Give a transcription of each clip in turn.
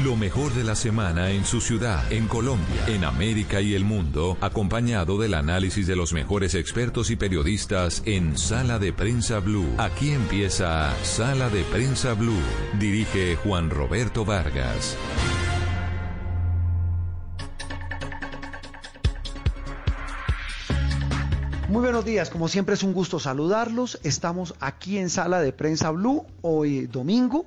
Lo mejor de la semana en su ciudad, en Colombia, en América y el mundo, acompañado del análisis de los mejores expertos y periodistas en Sala de Prensa Blue. Aquí empieza Sala de Prensa Blue. Dirige Juan Roberto Vargas. Muy buenos días, como siempre es un gusto saludarlos. Estamos aquí en Sala de Prensa Blue, hoy domingo,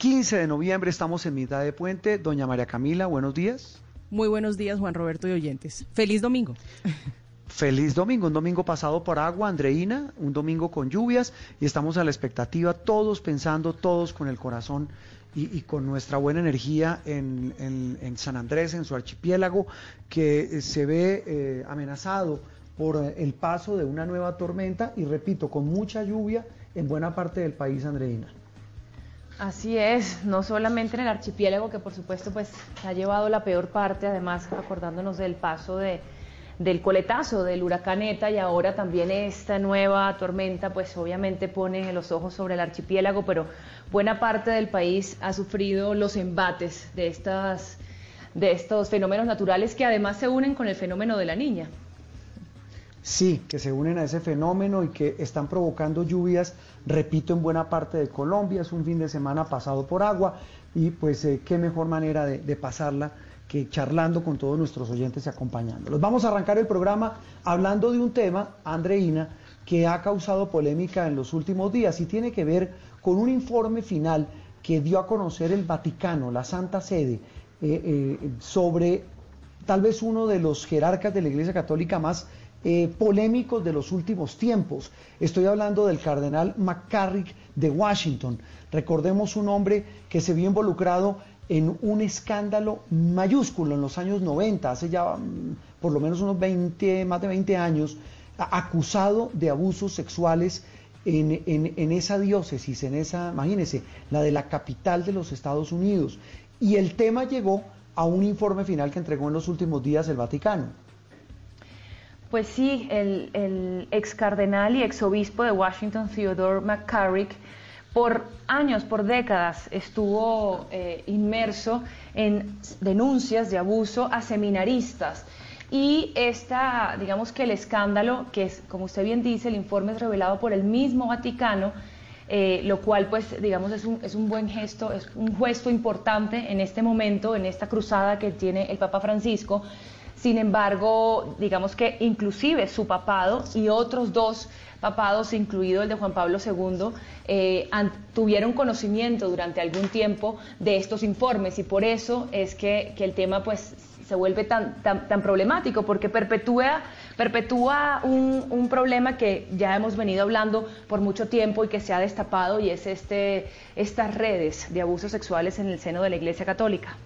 15 de noviembre, estamos en mitad de puente. Doña María Camila, buenos días. Muy buenos días, Juan Roberto y oyentes. Feliz domingo. Feliz domingo, un domingo pasado por agua, Andreina, un domingo con lluvias y estamos a la expectativa, todos pensando, todos con el corazón y, con nuestra buena energía en, en, San Andrés, en su archipiélago, que se ve eh, amenazado por el paso de una nueva tormenta y repito, con mucha lluvia en buena parte del país, Andreina. Así es, no solamente en el archipiélago, que por supuesto pues ha llevado la peor parte, además acordándonos del paso de, del coletazo del huracán ETA y ahora también esta nueva tormenta pues obviamente pone los ojos sobre el archipiélago, pero buena parte del país ha sufrido los embates de, estas, de estos fenómenos naturales que además se unen con el fenómeno de la niña. Sí, que se unen a ese fenómeno y que están provocando lluvias, repito, en buena parte de Colombia. Es un fin de semana pasado por agua y pues eh, qué mejor manera de, pasarla que charlando con todos nuestros oyentes y acompañándolos. Vamos a arrancar el programa hablando de un tema, Andreina, que ha causado polémica en los últimos días y tiene que ver con un informe final que dio a conocer el Vaticano, la Santa Sede, eh, eh, sobre tal vez uno de los jerarcas de la Iglesia Católica más eh, polémicos de los últimos tiempos. Estoy hablando del cardenal McCarrick de Washington. Recordemos un hombre que se vio involucrado en un escándalo mayúsculo en los años 90, hace ya mm, por lo menos unos 20, más de 20 años, acusado de abusos sexuales en, en, esa diócesis, en esa, imagínense, la de la capital de los Estados Unidos. Y el tema llegó a un informe final que entregó en los últimos días el Vaticano. Pues sí, el, ex cardenal y ex obispo de Washington, Theodore McCarrick, por años, por décadas, estuvo eh, inmerso en denuncias de abuso a seminaristas. Y esta, digamos que el escándalo, que es, como usted bien dice, el informe es revelado por el mismo Vaticano, eh, lo cual pues digamos es un, es un buen gesto, es un gesto importante en este momento, en esta cruzada que tiene el Papa Francisco sin embargo, digamos que inclusive su papado y otros dos papados, incluido el de Juan Pablo II, eh, tuvieron conocimiento durante algún tiempo de estos informes y por eso es que, el tema pues se vuelve tan, tan, problemático porque perpetúa, perpetúa un, un, problema que ya hemos venido hablando por mucho tiempo y que se ha destapado y es este, estas redes de abusos sexuales en el seno de la Iglesia Católica.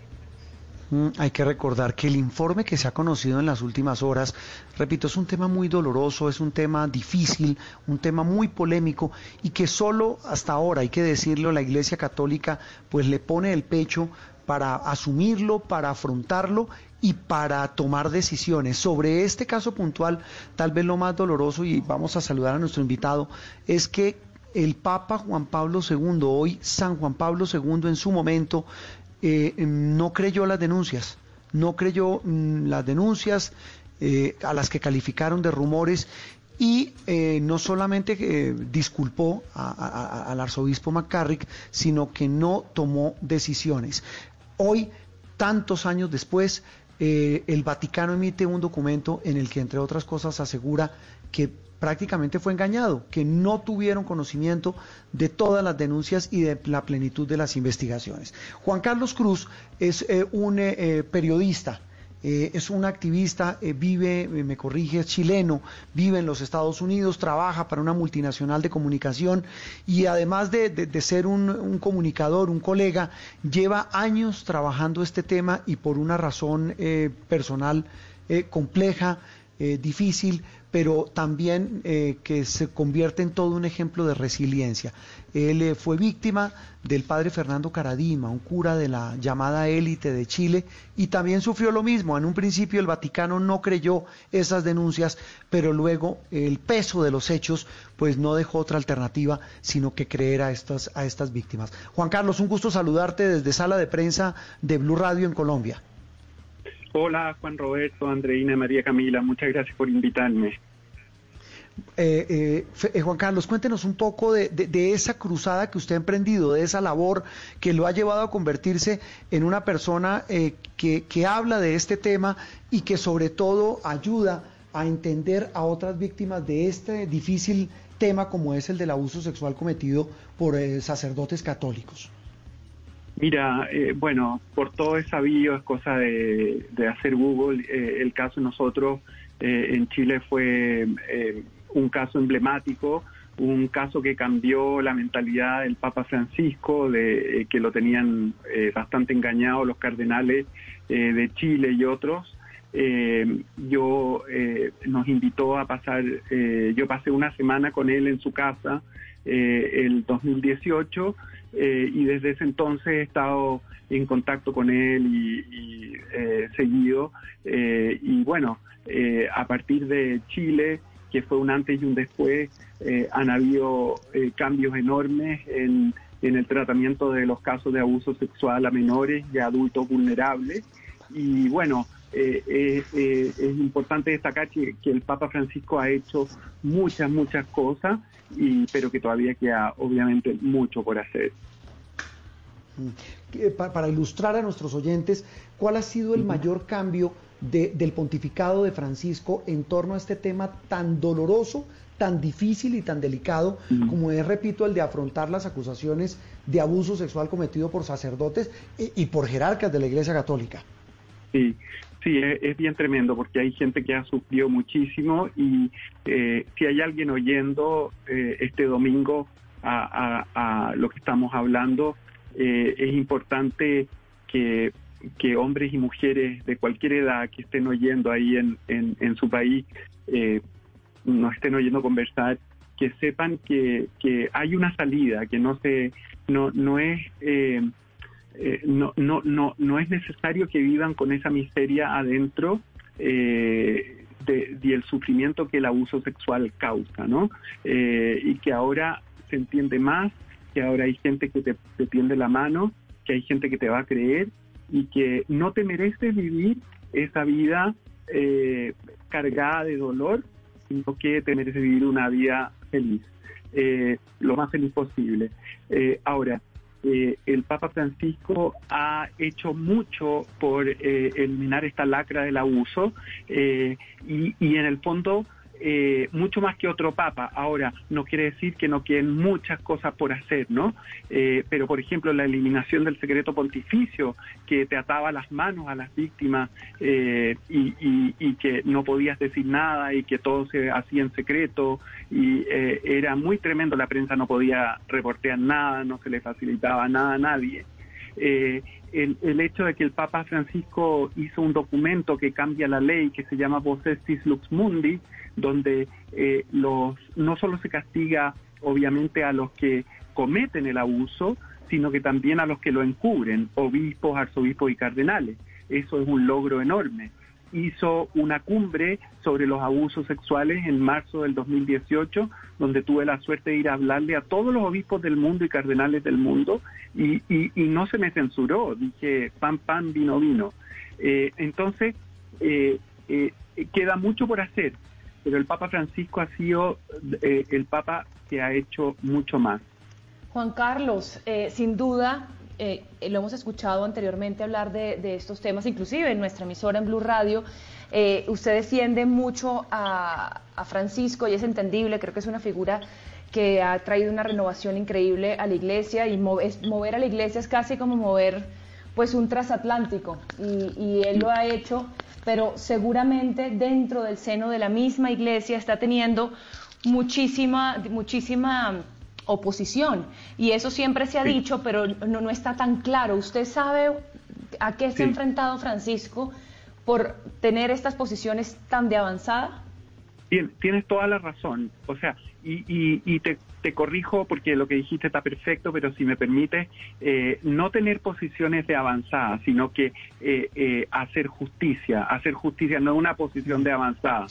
Mm, hay que recordar que el informe que se ha conocido en las últimas horas, repito, es un tema muy doloroso, es un tema difícil, un tema muy polémico y que solo hasta ahora, hay que decirlo, la Iglesia Católica pues le pone el pecho para asumirlo, para afrontarlo y para tomar decisiones. Sobre este caso puntual, tal vez lo más doloroso, y vamos a saludar a nuestro invitado, es que el Papa Juan Pablo II, hoy San Juan Pablo II en su momento, eh, no creyó las denuncias, no creyó mm, las denuncias eh, a las que calificaron de rumores y eh, no solamente disculpó al arzobispo McCarrick, sino que no tomó decisiones. Hoy, tantos años después, el Vaticano emite un documento en el que, entre otras cosas, asegura que prácticamente fue engañado, que no tuvieron conocimiento de todas las denuncias y de la plenitud de las investigaciones. Juan Carlos Cruz es eh, un eh, periodista. es un activista, vive, me corrige, es chileno, vive en los Estados Unidos, trabaja para una multinacional de comunicación y además de, ser un, un, comunicador, un colega, lleva años trabajando este tema y por una razón personal compleja, difícil, pero también eh, que se convierte en todo un ejemplo de resiliencia. Él eh, fue víctima del padre Fernando Caradima, un cura de la llamada élite de Chile, y también sufrió lo mismo. En un principio el Vaticano no creyó esas denuncias, pero luego el peso de los hechos pues no dejó otra alternativa sino que creer a estas, a estas víctimas. Juan Carlos, un gusto saludarte desde Sala de Prensa de Blue Radio en Colombia. Hola Juan Roberto, Andreina, María Camila, muchas gracias por invitarme. Eh, eh, eh, Juan Carlos, cuéntenos un poco de, esa cruzada que usted ha emprendido, de esa labor que lo ha llevado a convertirse en una persona que, habla de este tema y que sobre todo ayuda a entender a otras víctimas de este difícil tema como es el del abuso sexual cometido por sacerdotes católicos. Mira, bueno, por todo es sabido, es cosa de, hacer Google. el caso de nosotros en Chile fue un caso emblemático, un caso que cambió la mentalidad del Papa Francisco, de eh, que lo tenían eh, bastante engañado los cardenales eh, de Chile y otros. yo nos invitó a pasar, yo pasé una semana con él en su casa el 2018 y desde ese entonces he estado en contacto con él y, seguido. y bueno, a partir de Chile, que fue un antes y un después, eh, han habido eh, cambios enormes en, el tratamiento de los casos de abuso sexual a menores y a adultos vulnerables. Y bueno, eh, es importante destacar que, el Papa Francisco ha hecho muchas, muchas cosas, y, pero que todavía queda obviamente mucho por hacer. Mm. Para ilustrar a nuestros oyentes, ¿cuál ha sido el mayor cambio del pontificado de Francisco en torno a este tema tan doloroso, tan difícil y tan delicado como es, repito, el de afrontar las acusaciones de abuso sexual cometido por sacerdotes y, por jerarcas de la Iglesia Católica. Sí, sí, es, bien tremendo porque hay gente que ha sufrido muchísimo y eh, si hay alguien oyendo eh, este domingo a, lo que estamos hablando, eh, es importante que que hombres y mujeres de cualquier edad que estén oyendo ahí en, en, su país eh, nos estén oyendo conversar, que sepan que, que hay una salida, que no se no no es eh, eh, no, no, no, no es necesario que vivan con esa miseria adentro eh, de, el sufrimiento que el abuso sexual causa, ¿no? y que ahora se entiende más, que ahora hay gente que te, te tiende la mano, que hay gente que te va a creer y que no te mereces vivir esa vida eh, cargada de dolor, sino que te mereces vivir una vida feliz, eh, lo más feliz posible. Eh, ahora, el Papa Francisco ha hecho mucho por eliminar esta lacra del abuso y, y en el fondo eh, mucho más que otro papa. Ahora, no quiere decir que no queden muchas cosas por hacer, ¿no? Eh, pero, por ejemplo, la eliminación del secreto pontificio, que te ataba las manos a las víctimas eh, y, que no podías decir nada y que todo se hacía en secreto y era muy tremendo, la prensa no podía reportear nada, no se le facilitaba nada a nadie. El, el, hecho de que el Papa Francisco hizo un documento que cambia la ley que se llama Possessis Lux Mundi, donde eh, los, no solo se castiga obviamente a los que cometen el abuso, sino que también a los que lo encubren, obispos, arzobispos y cardenales. Eso es un logro enorme. Hizo una cumbre sobre los abusos sexuales en marzo del 2018, donde tuve la suerte de ir a hablarle a todos los obispos del mundo y cardenales del mundo, y, no se me censuró, dije pan, pan, vino, vino. Eh, entonces, eh, queda mucho por hacer, pero el Papa Francisco ha sido eh, el Papa que ha hecho mucho más. Juan Carlos, eh, sin duda eh, lo hemos escuchado anteriormente hablar de, estos temas, inclusive en nuestra emisora en Blue Radio. Eh, usted defiende mucho a, Francisco y es entendible, creo que es una figura que ha traído una renovación increíble a la iglesia y mover a la iglesia es casi como mover pues un transatlántico y, y él lo ha hecho, pero seguramente dentro del seno de la misma iglesia está teniendo muchísima, muchísima oposición. Y eso siempre se ha dicho, pero no, no, está tan claro. ¿Usted sabe a qué se ha enfrentado Francisco por tener estas posiciones tan de avanzada? Tienes toda la razón. O sea, y, y, te, te, corrijo porque lo que dijiste está perfecto, pero si me permite, eh, no tener posiciones de avanzada, sino que eh, eh, hacer justicia, hacer justicia, no una posición de avanzada.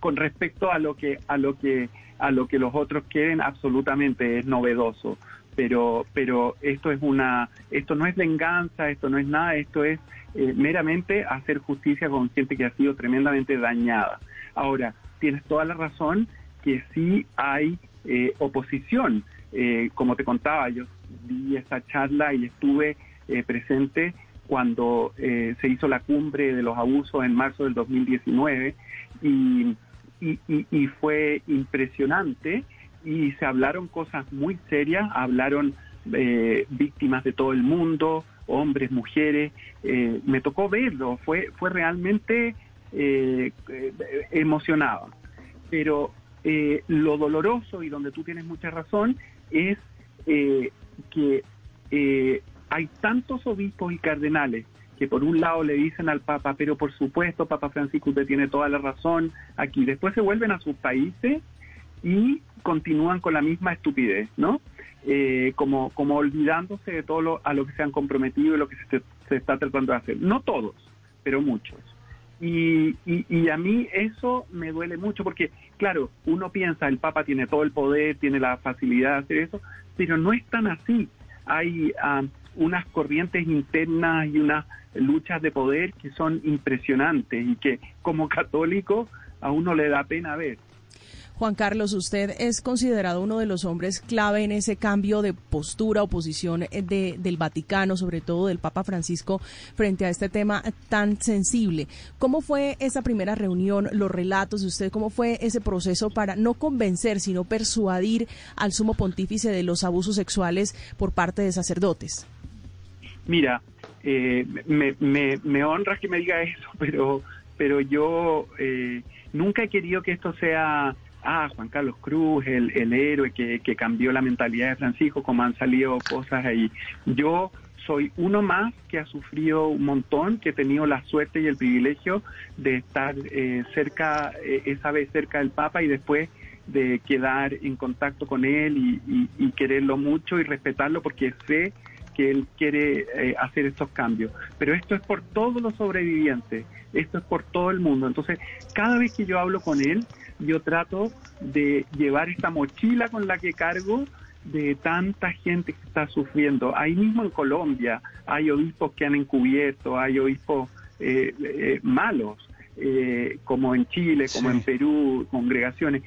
con respecto a lo que a lo que a lo que los otros quieren, absolutamente es novedoso. Pero, pero esto es una, esto no es venganza, esto no es nada, esto es meramente hacer justicia con gente que ha sido tremendamente dañada. Ahora, tienes toda la razón que sí hay eh, oposición. Eh, como te contaba, yo vi esa charla y estuve eh, presente cuando se hizo la cumbre de los abusos en marzo del 2019 y, y, fue impresionante y se hablaron cosas muy serias, hablaron víctimas de todo el mundo, hombres, mujeres, me tocó verlo, fue, fue realmente emocionado. Pero eh, lo doloroso y donde tú tienes mucha razón es eh, que eh, hay tantos obispos y cardenales que por un lado le dicen al Papa, pero por supuesto, Papa Francisco, usted tiene toda la razón aquí. Después se vuelven a sus países y continúan con la misma estupidez, ¿no? como, como olvidándose de todo lo, a lo que se han comprometido y lo que se, se está tratando de hacer. No todos, pero muchos. Y, y, a mí eso me duele mucho porque, claro, uno piensa, el Papa tiene todo el poder, tiene la facilidad de hacer eso, pero no es tan así. Hay ah, unas corrientes internas y unas luchas de poder que son impresionantes y que como católico a uno le da pena ver. Juan Carlos, usted es considerado uno de los hombres clave en ese cambio de postura o posición eh, de, del Vaticano, sobre todo del Papa Francisco, frente a este tema tan sensible. ¿Cómo fue esa primera reunión, los relatos de usted? ¿Cómo fue ese proceso para no convencer, sino persuadir al sumo pontífice de los abusos sexuales por parte de sacerdotes? Mira, eh, me, me, honra que me diga eso, pero, pero yo eh, nunca he querido que esto sea ah, Juan Carlos Cruz, el, el héroe que, que cambió la mentalidad de Francisco, como han salido cosas ahí. Yo soy uno más que ha sufrido un montón, que he tenido la suerte y el privilegio de estar eh, cerca, eh, esa vez cerca del Papa y después de quedar en contacto con él y, y, quererlo mucho y respetarlo porque sé que él quiere eh, hacer estos cambios. Pero esto es por todos los sobrevivientes, esto es por todo el mundo. Entonces, cada vez que yo hablo con él, yo trato de llevar esta mochila con la que cargo de tanta gente que está sufriendo. Ahí mismo en Colombia hay obispos que han encubierto, hay obispos eh, eh, malos, eh, como en Chile, como en Perú, congregaciones.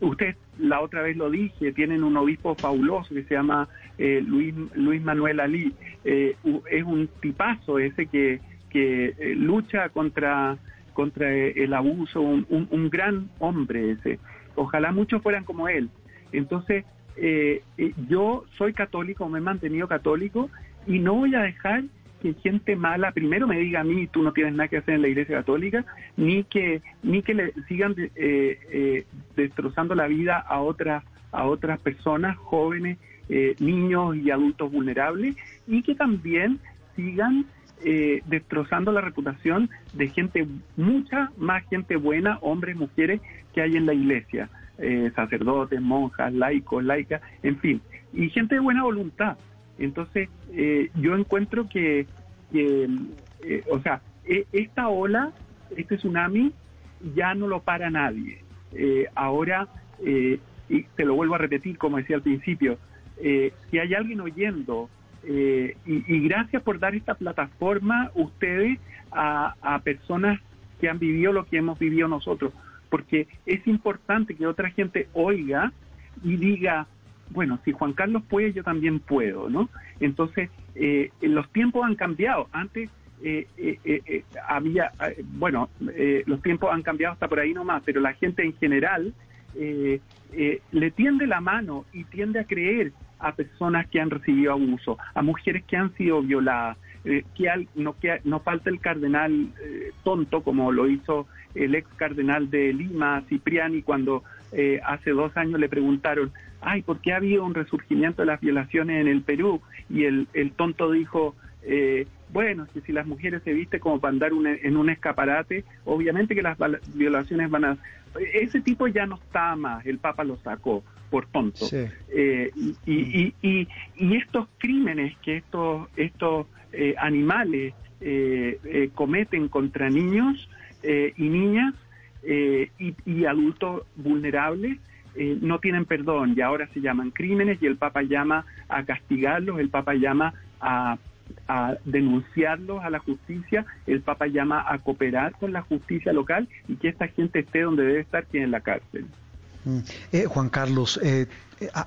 usted la otra vez lo dije, tienen un obispo fabuloso que se llama Luis, Luis Manuel Ali. es un tipazo ese que, que lucha contra contra el abuso, un, gran hombre ese. Ojalá muchos fueran como él. Entonces, eh, eh, yo soy católico, me he mantenido católico y no voy a dejar que gente mala primero me diga a mí tú no tienes nada que hacer en la iglesia católica ni que ni que le sigan eh, destrozando la vida a otras a otras personas jóvenes niños y adultos vulnerables y que también sigan eh, destrozando la reputación de gente, mucha más gente buena, hombres, mujeres, que hay en la iglesia, eh, sacerdotes, monjas, laicos, laicas, en fin, y gente de buena voluntad. Entonces, eh, yo encuentro que, o sea, e, esta ola, este tsunami, ya no lo para nadie. ahora, y te lo vuelvo a repetir, como decía al principio, si hay alguien oyendo eh, y, gracias por dar esta plataforma ustedes a, personas que han vivido lo que hemos vivido nosotros, porque es importante que otra gente oiga y diga, bueno, si Juan Carlos puede, yo también puedo, ¿no? Entonces, eh, los tiempos han cambiado. Antes eh, eh, había, bueno, los tiempos han cambiado hasta por ahí nomás, pero la gente en general le tiende la mano y tiende a creer a personas que han recibido abuso, a mujeres que han sido violadas, que, no, que no falta el cardenal tonto como lo hizo el ex cardenal de Lima, Cipriani, cuando hace dos años le preguntaron, ay, ¿por qué ha habido un resurgimiento de las violaciones en el Perú? Y el, el tonto dijo, eh, bueno, que si las mujeres se visten como para andar en un escaparate, obviamente que las violaciones van a... Ese tipo ya no está más, el Papa lo sacó por tonto. Eh, y, y, y, y, estos crímenes que estos, estos eh, animales cometen contra niños y niñas y adultos vulnerables, eh, no tienen perdón y ahora se llaman crímenes y el Papa llama a castigarlos, el Papa llama a, a denunciarlos a la justicia, el Papa llama a cooperar con la justicia local y que esta gente esté donde debe estar, que en la cárcel. Mm. Eh, Juan Carlos, eh,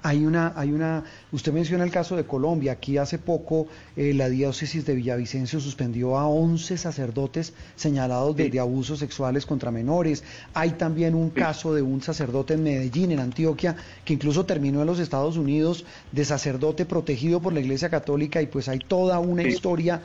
hay una, hay una, usted menciona el caso de Colombia. Aquí hace poco la diócesis de Villavicencio suspendió a 11 sacerdotes señalados de, abusos sexuales contra menores. Hay también un caso de un sacerdote en Medellín, en Antioquia, que incluso terminó en los Estados Unidos de sacerdote protegido por la Iglesia Católica y pues hay toda una historia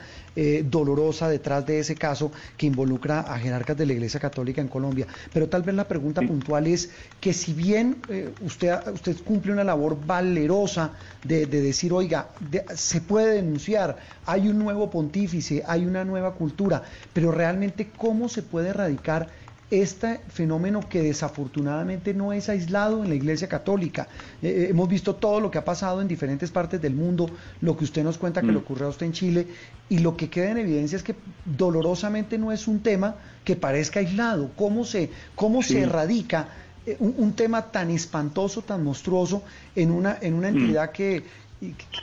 dolorosa detrás de ese caso que involucra a jerarcas de la Iglesia Católica en Colombia. Pero tal vez la pregunta puntual es que si bien usted, usted cumple una labor valerosa de, decir, oiga, se puede denunciar, hay un nuevo pontífice, hay una nueva cultura, pero realmente cómo se puede erradicar este fenómeno que desafortunadamente no es aislado en la Iglesia Católica. Eh, eh, hemos visto todo lo que ha pasado en diferentes partes del mundo, lo que usted nos cuenta que le mm. ocurrió a usted en Chile, y lo que queda en evidencia es que dolorosamente no es un tema que parezca aislado. ¿Cómo se, cómo se erradica eh, un, tema tan espantoso, tan monstruoso, en una, en una mm. entidad que,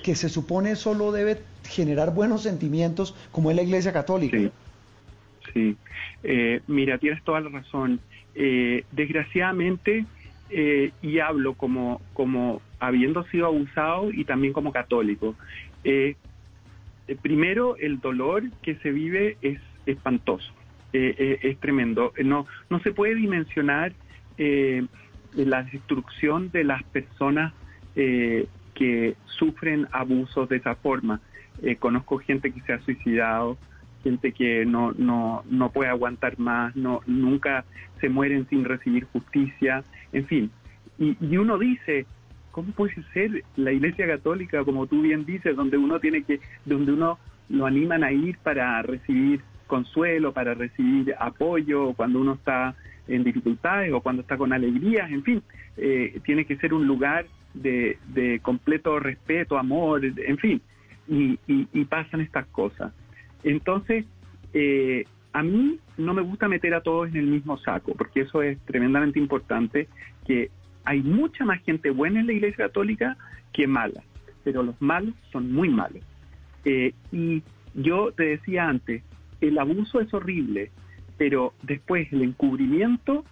que se supone solo debe generar buenos sentimientos, como es la Iglesia Católica. Sí, eh, mira, tienes toda la razón. Eh, desgraciadamente, y hablo como, como habiendo sido abusado y también como católico, primero el dolor que se vive es espantoso, es tremendo. No, no se puede dimensionar eh, la destrucción de las personas eh, que sufren abusos de esa forma. Eh, conozco gente que se ha suicidado, gente que no, no, no puede aguantar más, no, nunca se mueren sin recibir justicia, en fin. Y, y uno dice, ¿cómo puede ser la Iglesia Católica, como tú bien dices, donde uno tiene que, donde uno lo animan a ir para recibir consuelo, para recibir apoyo, cuando uno está en dificultades o cuando está con alegrías, en fin, eh, tiene que ser un lugar de, de completo respeto, amor, en fin, y, y, pasan estas cosas. Entonces, eh, a mí no me gusta meter a todos en el mismo saco, porque eso es tremendamente importante, que hay mucha más gente buena en la Iglesia Católica que mala, pero los malos son muy malos. Eh, y yo te decía antes, el abuso es horrible, pero después el encubrimiento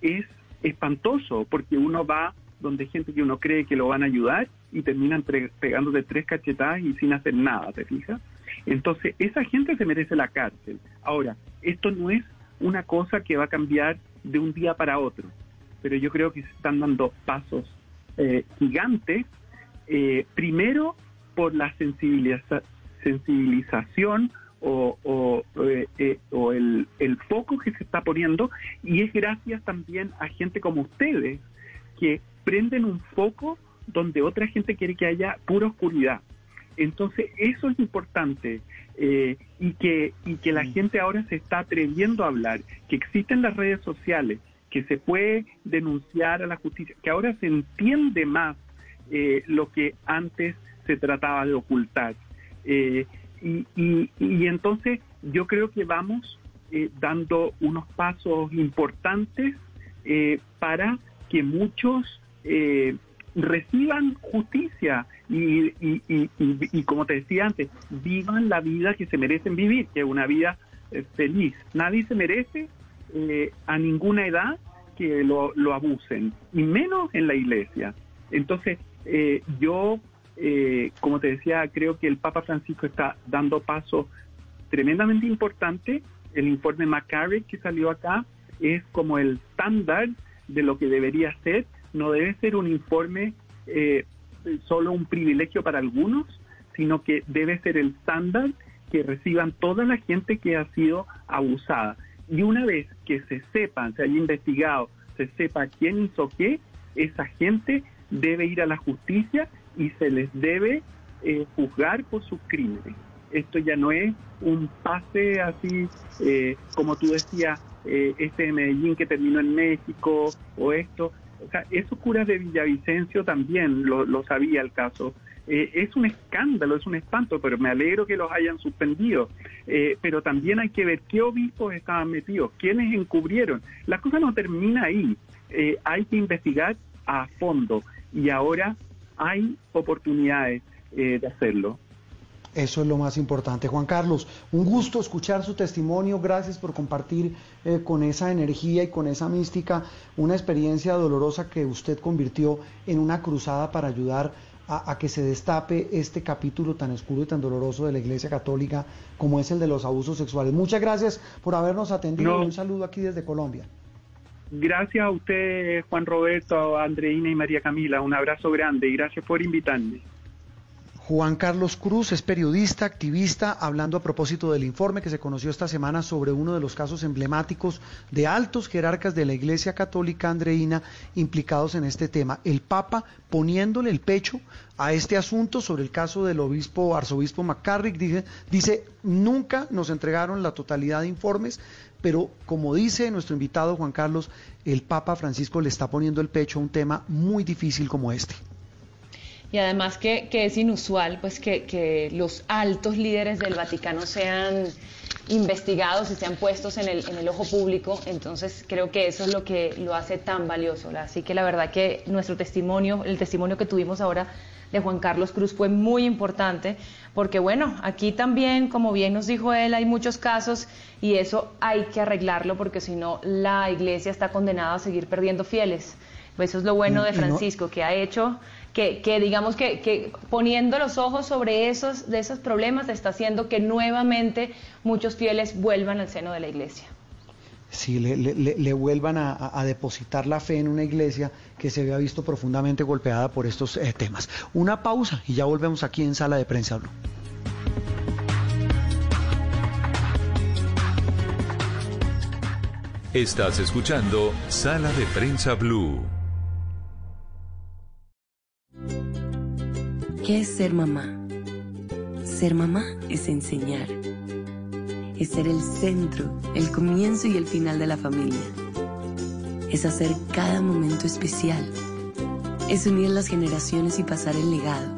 es espantoso porque uno va donde gente que uno cree que lo van a ayudar y terminan pegando de tres cachetadas y sin hacer nada, ¿te fijas? Entonces, esa gente se merece la cárcel. Ahora, esto no es una cosa que va a cambiar de un día para otro, pero yo creo que se están dando pasos eh, gigantes, eh, primero por la sensibilización o, o, eh, eh, o el, el, foco que se está poniendo y es gracias también a gente como ustedes que prenden un foco donde otra gente quiere que haya pura oscuridad. Entonces eso es importante eh, y, que, y que la gente ahora se está atreviendo a hablar, que existen las redes sociales, que se puede denunciar a la justicia, que ahora se entiende más lo que antes se trataba de ocultar. Eh, y, y, entonces yo creo que vamos eh, dando unos pasos importantes eh, para que muchos eh, reciban justicia y, y, como te decía antes, vivan la vida que se merecen vivir, que es una vida feliz. Nadie se merece a ninguna edad que lo, lo abusen, y menos en la iglesia. Entonces, eh, yo, eh, como te decía, creo que el Papa Francisco está dando pasos tremendamente importantes. El informe McCarrick que salió acá es como el estándar de lo que debería ser. No debe ser un informe eh, solo un privilegio para algunos, sino que debe ser el estándar que reciban toda la gente que ha sido abusada. Y una vez que se sepan, se haya investigado, se sepa quién hizo qué, esa gente debe ir a la justicia y se les debe eh, juzgar por sus crímenes. Esto ya no es un pase así, eh, como tú decías, eh, este de Medellín que terminó en México o esto. O sea, esos curas de Villavicencio también lo, sabía el caso. Eh, es un escándalo, es un espanto, pero me alegro que los hayan suspendido. Eh, pero también hay que ver qué obispos estaban metidos, quiénes encubrieron. La cosa no termina ahí. Eh, hay que investigar a fondo y ahora hay oportunidades de hacerlo. Eso es lo más importante. Juan Carlos, un gusto escuchar su testimonio. Gracias por compartir eh, con esa energía y con esa mística una experiencia dolorosa que usted convirtió en una cruzada para ayudar a, que se destape este capítulo tan oscuro y tan doloroso de la Iglesia Católica como es el de los abusos sexuales. Muchas gracias por habernos atendido. Un saludo aquí desde Colombia. Gracias a usted, Juan Roberto, a Andreina y María Camila. Un abrazo grande y gracias por invitarme. Juan Carlos Cruz es periodista, activista, hablando a propósito del informe que se conoció esta semana sobre uno de los casos emblemáticos de altos jerarcas de la Iglesia Católica Andreina implicados en este tema. El Papa poniéndole el pecho a este asunto sobre el caso del obispo, arzobispo McCarrick, dice, dice, nunca nos entregaron la totalidad de informes, pero como dice nuestro invitado Juan Carlos, el Papa Francisco le está poniendo el pecho a un tema muy difícil como este y además que, es inusual pues que, que, los altos líderes del Vaticano sean investigados y sean puestos en el, en el ojo público, entonces creo que eso es lo que lo hace tan valioso. Así que la verdad que nuestro testimonio, el testimonio que tuvimos ahora de Juan Carlos Cruz fue muy importante, porque bueno, aquí también, como bien nos dijo él, hay muchos casos y eso hay que arreglarlo porque si no la iglesia está condenada a seguir perdiendo fieles. Pues eso es lo bueno de Francisco, que ha hecho que, digamos que, poniendo los ojos sobre esos, de esos problemas está haciendo que nuevamente muchos fieles vuelvan al seno de la iglesia. Sí, le, vuelvan a, depositar la fe en una iglesia que se había visto profundamente golpeada por estos eh, temas. Una pausa y ya volvemos aquí en Sala de Prensa Blue. Estás escuchando Sala de Prensa Blue. ¿Qué es ser mamá? Ser mamá es enseñar. Es ser el centro, el comienzo y el final de la familia. Es hacer cada momento especial. Es unir las generaciones y pasar el legado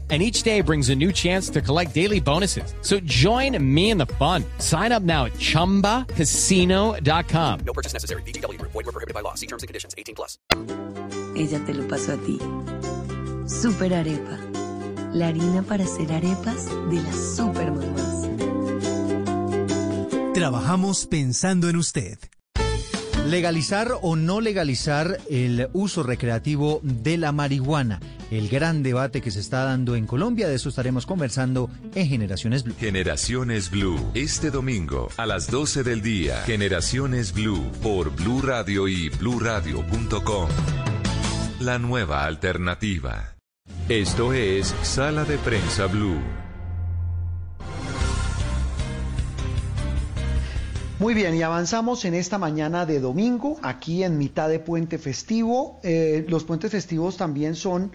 and each day brings a new chance to collect daily bonuses. So join me in the fun. Sign up now at ChumbaCasino.com. No purchase necessary. BGW. Void were prohibited by law. See terms and conditions. 18 plus. Ella te lo pasó a ti. Super Arepa. La harina para hacer arepas de las super mamás. Trabajamos pensando en usted. Legalizar o no legalizar el uso recreativo de la marihuana. El gran debate que se está dando en Colombia, de eso estaremos conversando en Generaciones Blue. Generaciones Blue, este domingo a las 12 del día. Generaciones Blue por Blue Radio y bluradio.com. La nueva alternativa. Esto es Sala de Prensa Blue. Muy bien, y avanzamos en esta mañana de domingo, aquí en mitad de puente festivo. Eh, los puentes festivos también son,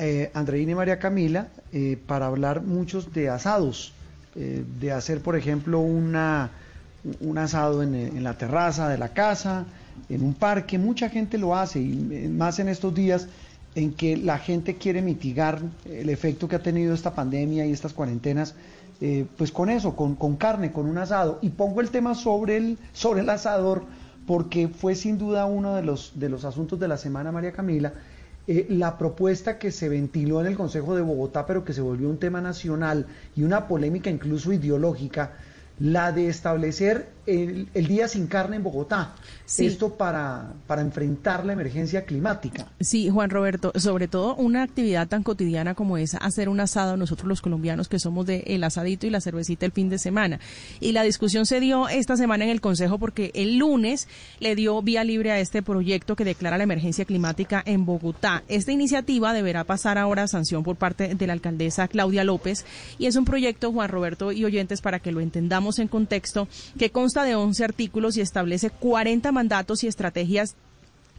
eh, Andreina y María Camila, eh, para hablar muchos de asados, eh, de hacer, por ejemplo, una, un asado en, en, la terraza de la casa, en un parque. Mucha gente lo hace, y más en estos días en que la gente quiere mitigar el efecto que ha tenido esta pandemia y estas cuarentenas eh, pues con eso, con, con, carne, con un asado. Y pongo el tema sobre el, sobre el asador porque fue sin duda uno de los, de los asuntos de la semana, María Camila, eh, la propuesta que se ventiló en el Consejo de Bogotá, pero que se volvió un tema nacional y una polémica incluso ideológica, la de establecer el, día sin carne en Bogotá. Esto para, para enfrentar la emergencia climática. Sí, Juan Roberto, sobre todo una actividad tan cotidiana como esa, hacer un asado nosotros los colombianos que somos de el asadito y la cervecita el fin de semana. Y la discusión se dio esta semana en el Consejo porque el lunes le dio vía libre a este proyecto que declara la emergencia climática en Bogotá. Esta iniciativa deberá pasar ahora a sanción por parte de la alcaldesa Claudia López y es un proyecto, Juan Roberto y oyentes, para que lo entendamos en contexto, que consta de 11 artículos y establece 40 mandatos y estrategias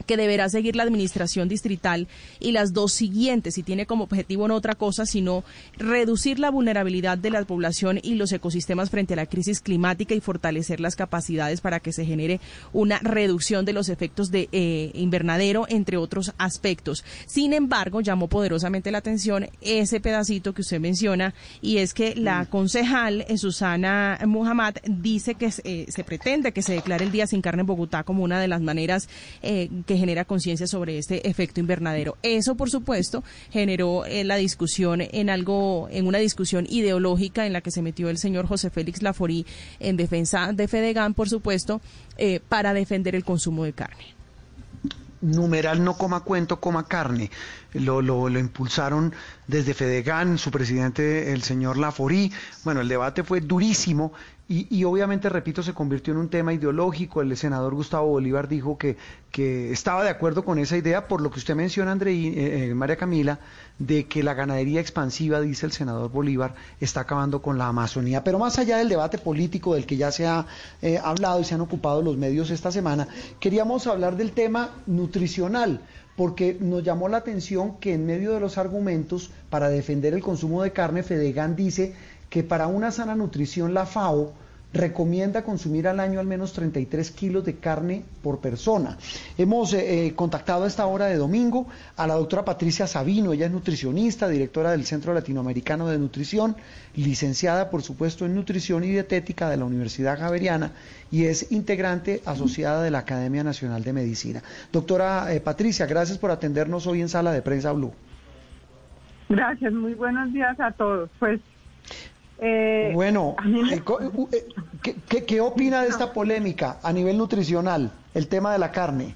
que deberá seguir la administración distrital y las dos siguientes, y tiene como objetivo no otra cosa, sino reducir la vulnerabilidad de la población y los ecosistemas frente a la crisis climática y fortalecer las capacidades para que se genere una reducción de los efectos de eh, invernadero, entre otros aspectos. Sin embargo, llamó poderosamente la atención ese pedacito que usted menciona, y es que la mm. concejal eh, Susana Muhammad dice que eh, se pretende que se declare el Día sin Carne en Bogotá como una de las maneras que genera conciencia sobre este efecto invernadero. Eso, por supuesto, generó eh, la discusión en algo, en una discusión ideológica en la que se metió el señor José Félix Laforí en defensa de Fedegan, por supuesto, eh, para defender el consumo de carne numeral no coma cuento, coma carne. Lo, lo, lo, impulsaron desde Fedegan, su presidente, el señor Laforí. Bueno, el debate fue durísimo y, obviamente, repito, se convirtió en un tema ideológico. El senador Gustavo Bolívar dijo que, que estaba de acuerdo con esa idea, por lo que usted menciona, André y eh, eh, María Camila, de que la ganadería expansiva, dice el senador Bolívar, está acabando con la Amazonía. Pero más allá del debate político del que ya se ha eh, hablado y se han ocupado los medios esta semana, queríamos hablar del tema nutricional porque nos llamó la atención que en medio de los argumentos para defender el consumo de carne, Fedegan dice que para una sana nutrición la FAO recomienda consumir al año al menos 33 kilos de carne por persona. Hemos eh, eh, contactado a esta hora de domingo a la doctora Patricia Sabino, ella es nutricionista, directora del Centro Latinoamericano de Nutrición, licenciada por supuesto en Nutrición y Dietética de la Universidad Javeriana y es integrante asociada de la Academia Nacional de Medicina. Doctora eh, Patricia, gracias por atendernos hoy en Sala de Prensa Blue. Gracias, muy buenos días a todos. Pues eh, bueno, eh, eh, ¿qué, opina de esta polémica a nivel nutricional, el tema de la carne?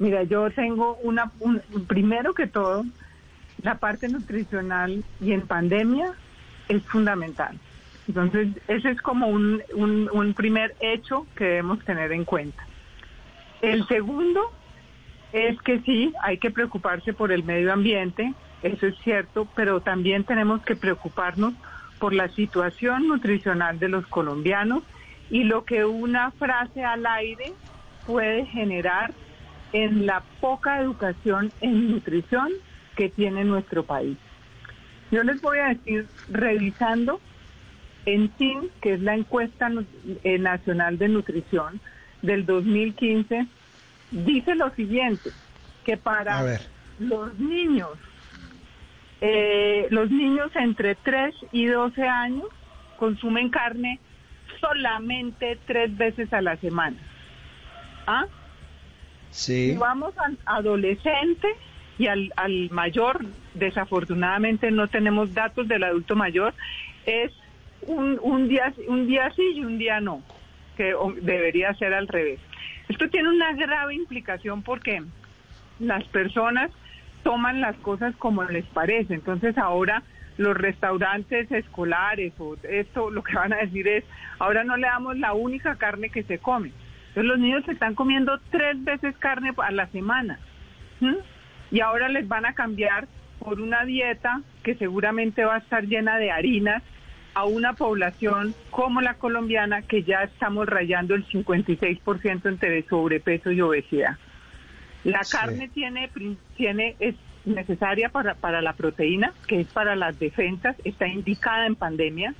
Mira, yo tengo una, primero que todo, la parte nutricional y en pandemia es fundamental. Entonces, ese es como un, un primer hecho que debemos tener en cuenta. El segundo es que sí, hay que preocuparse por el medio ambiente, eso es cierto, pero también tenemos que preocuparnos por la situación nutricional de los colombianos y lo que una frase al aire puede generar en la poca educación en nutrición que tiene nuestro país. Yo les voy a decir, revisando en SIN, que es la encuesta eh, nacional de nutrición del 2015, dice lo siguiente, que para los niños eh, los niños entre 3 y 12 años consumen carne solamente tres veces a la semana. ¿Ah? Sí. vamos al adolescente y al, al mayor, desafortunadamente no tenemos datos del adulto mayor, es un, un, día, un día sí y un día no, que debería ser al revés. Esto tiene una grave implicación porque las personas toman las cosas como les parece. Entonces ahora los restaurantes escolares o esto lo que van a decir es, ahora no le damos la única carne que se come. Entonces los niños se están comiendo tres veces carne a la semana. Y ahora les van a cambiar por una dieta que seguramente va a estar llena de harinas a una población como la colombiana que ya estamos rayando el 56% entre sobrepeso y obesidad. La carne tiene, tiene, es necesaria para, para la proteína, que es para las defensas, está indicada en pandemia.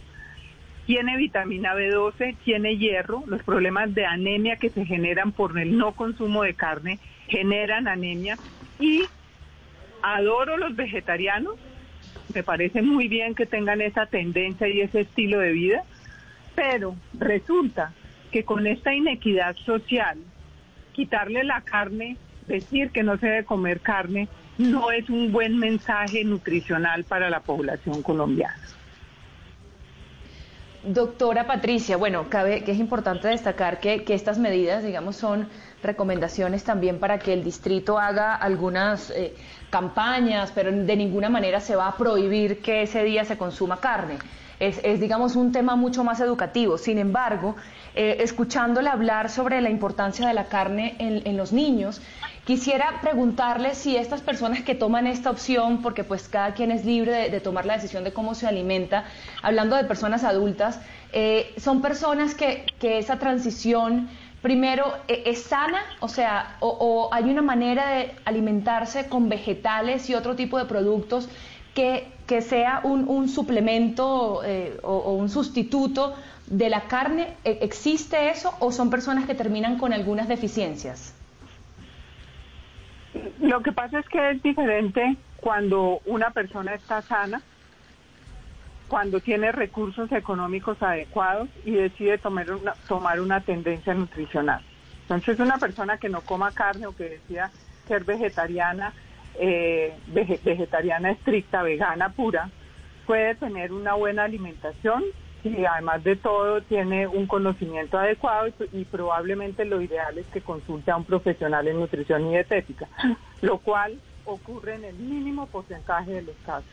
Tiene vitamina B12, tiene hierro. Los problemas de anemia que se generan por el no consumo de carne generan anemia. Y adoro los vegetarianos me parece muy bien que tengan esa tendencia y ese estilo de vida, pero resulta que con esta inequidad social, quitarle la carne, decir que no se debe comer carne, no es un buen mensaje nutricional para la población colombiana. Doctora Patricia, bueno, cabe que es importante destacar que, estas medidas, digamos, son recomendaciones también para que el distrito haga algunas eh, campañas, pero de ninguna manera se va a prohibir que ese día se consuma carne. Es, digamos, un tema mucho más educativo. Sin embargo, eh, escuchándole hablar sobre la importancia de la carne en los niños, Quisiera preguntarle si estas personas que toman esta opción, porque pues cada quien es libre de, tomar la decisión de cómo se alimenta, hablando de personas adultas, eh, son personas que, esa transición primero eh, es sana, o sea, o, hay una manera de alimentarse con vegetales y otro tipo de productos que, sea un, suplemento eh, o, un sustituto de la carne. ¿E-, ¿Existe eso o son personas que terminan con algunas deficiencias? Lo que pasa es que es diferente cuando una persona está sana, cuando tiene recursos económicos adecuados y decide tomar una, tomar una tendencia nutricional. Entonces una persona que no coma carne o que decida ser vegetariana, eh, vegetariana estricta, vegana pura, puede tener una buena alimentación y además de todo tiene un conocimiento adecuado y, probablemente lo ideal es que consulte a un profesional en nutrición y dietética, lo cual ocurre en el mínimo porcentaje de los casos.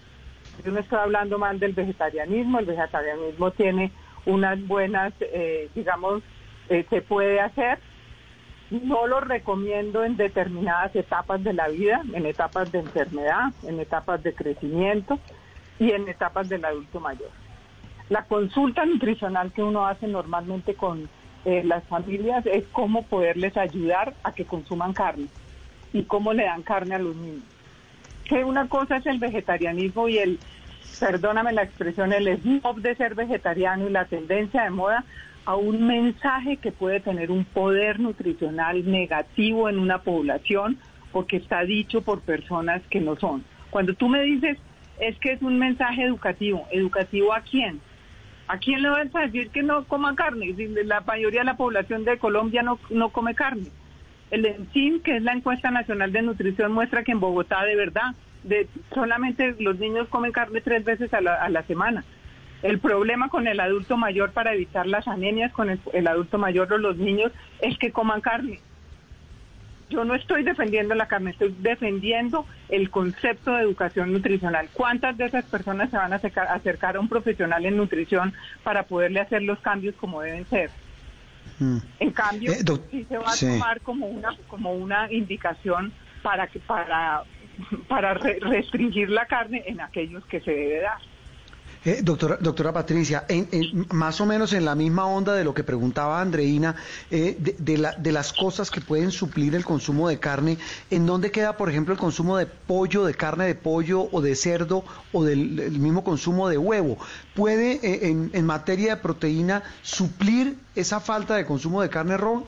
Yo no estoy hablando mal del vegetarianismo, el vegetarianismo tiene unas buenas, eh, digamos, eh, se puede hacer. No lo recomiendo en determinadas etapas de la vida, en etapas de enfermedad, en etapas de crecimiento y en etapas del adulto mayor. La consulta nutricional que uno hace normalmente con eh, las familias es cómo poderles ayudar a que consuman carne y cómo le dan carne a los niños. Que una cosa es el vegetarianismo y el, perdóname la expresión, el snob de ser vegetariano y la tendencia de moda a un mensaje que puede tener un poder nutricional negativo en una población porque está dicho por personas que no son. Cuando tú me dices es que es un mensaje educativo, ¿educativo a quién? ¿A quién le vas a decir que no coma carne? La mayoría de la población de Colombia no, no come carne. El ENSIM, que es la encuesta nacional de nutrición, muestra que en Bogotá de verdad de, solamente los niños comen carne tres veces a la, a la semana. El problema con el adulto mayor para evitar las anemias con el adulto mayor o los niños es que coman carne yo no estoy defendiendo la carne, estoy defendiendo el concepto de educación nutricional. ¿Cuántas de esas personas se van a acercar, a un profesional en nutrición para poderle hacer los cambios como deben ser? Mm. En cambio, eh, sí se va a tomar como una como una indicación para que para para restringir la carne en aquellos que se debe dar. Eh, doctora, doctora Patricia, más o menos en la misma onda de lo que preguntaba Andreina, eh, de, las cosas que pueden suplir el consumo de carne, ¿en dónde queda, por ejemplo, el consumo de pollo, de carne de pollo o de cerdo o del mismo consumo de huevo? ¿Puede, eh, en, en, materia de proteína, suplir esa falta de consumo de carne roja?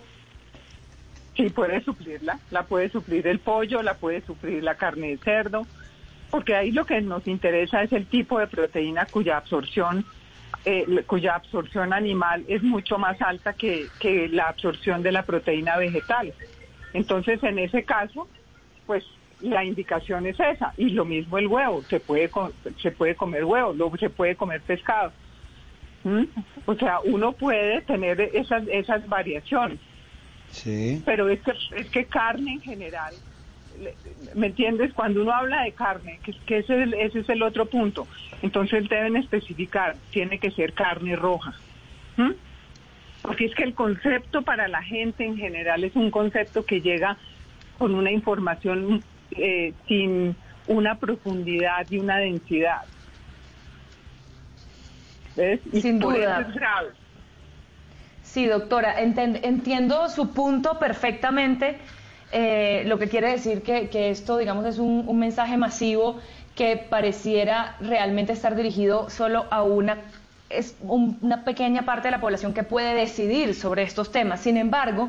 Sí, puede suplirla. La puede suplir el pollo, la puede suplir la carne de cerdo porque ahí lo que nos interesa es el tipo de proteína cuya absorción eh, cuya absorción animal es mucho más alta que, la absorción de la proteína vegetal. Entonces, en ese caso, pues la indicación es esa. Y lo mismo el huevo, se puede, se puede comer huevo, luego se puede comer pescado. ¿Mm? O sea, uno puede tener esas, esas variaciones. Sí. Pero es que, es que carne en general ¿me entiendes? Cuando uno habla de carne, que, ese, es el, otro punto, entonces deben especificar, tiene que ser carne roja. Porque es que el concepto para la gente en general es un concepto que llega con una información eh, sin una profundidad y una densidad. ¿Ves? sin duda. Sí, doctora, entiendo su punto perfectamente eh, lo que quiere decir que, esto, digamos, es un, mensaje masivo que pareciera realmente estar dirigido solo a una es una pequeña parte de la población que puede decidir sobre estos temas. Sin embargo,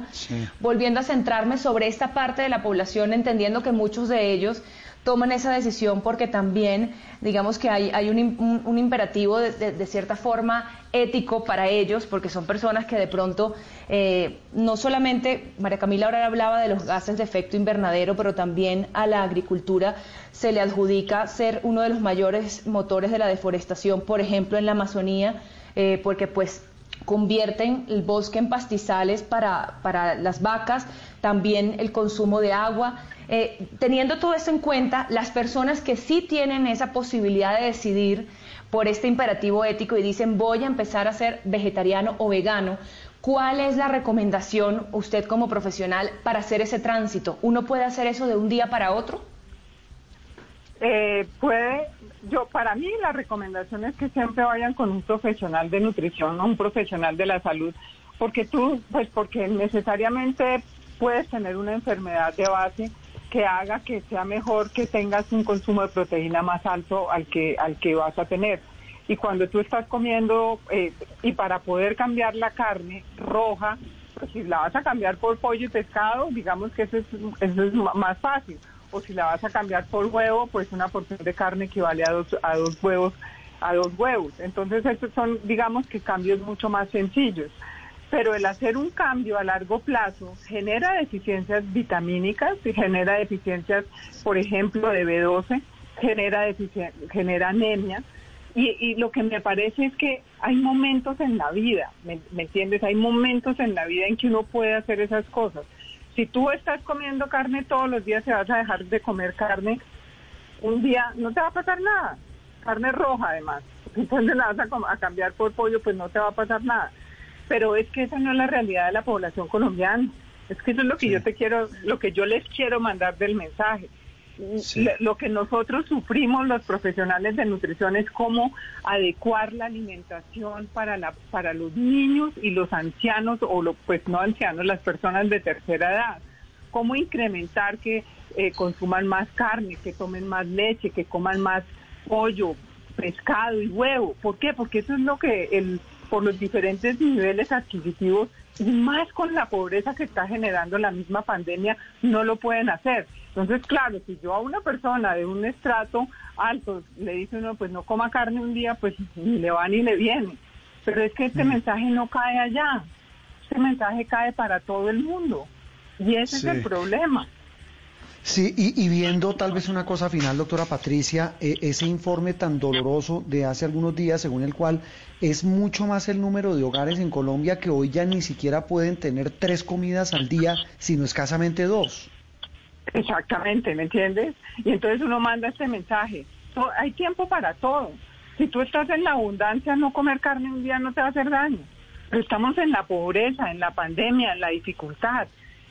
volviendo a centrarme sobre esta parte de la población, entendiendo que muchos de ellos toman esa decisión porque también, digamos que hay, hay un, un, imperativo de, de, cierta forma ético para ellos, porque son personas que de pronto, eh, no solamente, María Camila ahora hablaba de los gases de efecto invernadero, pero también a la agricultura se le adjudica ser uno de los mayores motores de la deforestación, por ejemplo, en la Amazonía, eh, porque pues convierten el bosque en pastizales para, para las vacas, también el consumo de agua. Eh, teniendo todo esto en cuenta, las personas que sí tienen esa posibilidad de decidir por este imperativo ético y dicen voy a empezar a ser vegetariano o vegano, ¿cuál es la recomendación usted como profesional para hacer ese tránsito? ¿Uno puede hacer eso de un día para otro? Eh, puede, yo para mí la recomendación es que siempre vayan con un profesional de nutrición o un profesional de la salud, porque tú, pues porque necesariamente puedes tener una enfermedad de base que haga que sea mejor que tengas un consumo de proteína más alto al que, al que vas a tener. Y cuando tú estás comiendo, eh, y para poder cambiar la carne roja, pues si la vas a cambiar por pollo y pescado, digamos que eso es, eso es más fácil. O si la vas a cambiar por huevo, pues una porción de carne equivale a dos, a dos huevos, a dos huevos. Entonces estos son, digamos que cambios mucho más sencillos pero el hacer un cambio a largo plazo genera deficiencias vitamínicas, genera deficiencias, por ejemplo, de B12, genera, genera anemia. Y, lo que me parece es que hay momentos en la vida, ¿me, entiendes? Hay momentos en la vida en que uno puede hacer esas cosas. Si tú estás comiendo carne todos los días, se vas a dejar de comer carne, un día no te va a pasar nada. Carne roja, además. Entonces la vas a cambiar por pollo, pues no te va a pasar nada pero es que esa no es la realidad de la población colombiana. Es que eso es lo que yo te quiero, lo que yo les quiero mandar del mensaje. Lo que nosotros sufrimos los profesionales de nutrición es cómo adecuar la alimentación para la para los niños y los ancianos o lo, pues no ancianos, las personas de tercera edad. Cómo incrementar que eh, consuman más carne, que tomen más leche, que coman más pollo, pescado y huevo. ¿Por qué? Porque eso es lo que el por los diferentes niveles adquisitivos y más con la pobreza que está generando la misma pandemia, no lo pueden hacer. Entonces, claro, si yo a una persona de un estrato alto le dice uno, pues no coma carne un día, pues ni le va ni le viene. Pero es que este mm. mensaje no cae allá. Este mensaje cae para todo el mundo. Y ese es el problema. Sí, y, viendo tal vez una cosa final, doctora Patricia, eh, ese informe tan doloroso de hace algunos días, según el cual es mucho más el número de hogares en Colombia que hoy ya ni siquiera pueden tener tres comidas al día, sino escasamente dos. Exactamente, ¿me entiendes? Y entonces uno manda este mensaje. hay tiempo para todo. Si tú estás en la abundancia, no comer carne un día no te va a hacer daño. Pero estamos en la pobreza, en la pandemia, en la dificultad.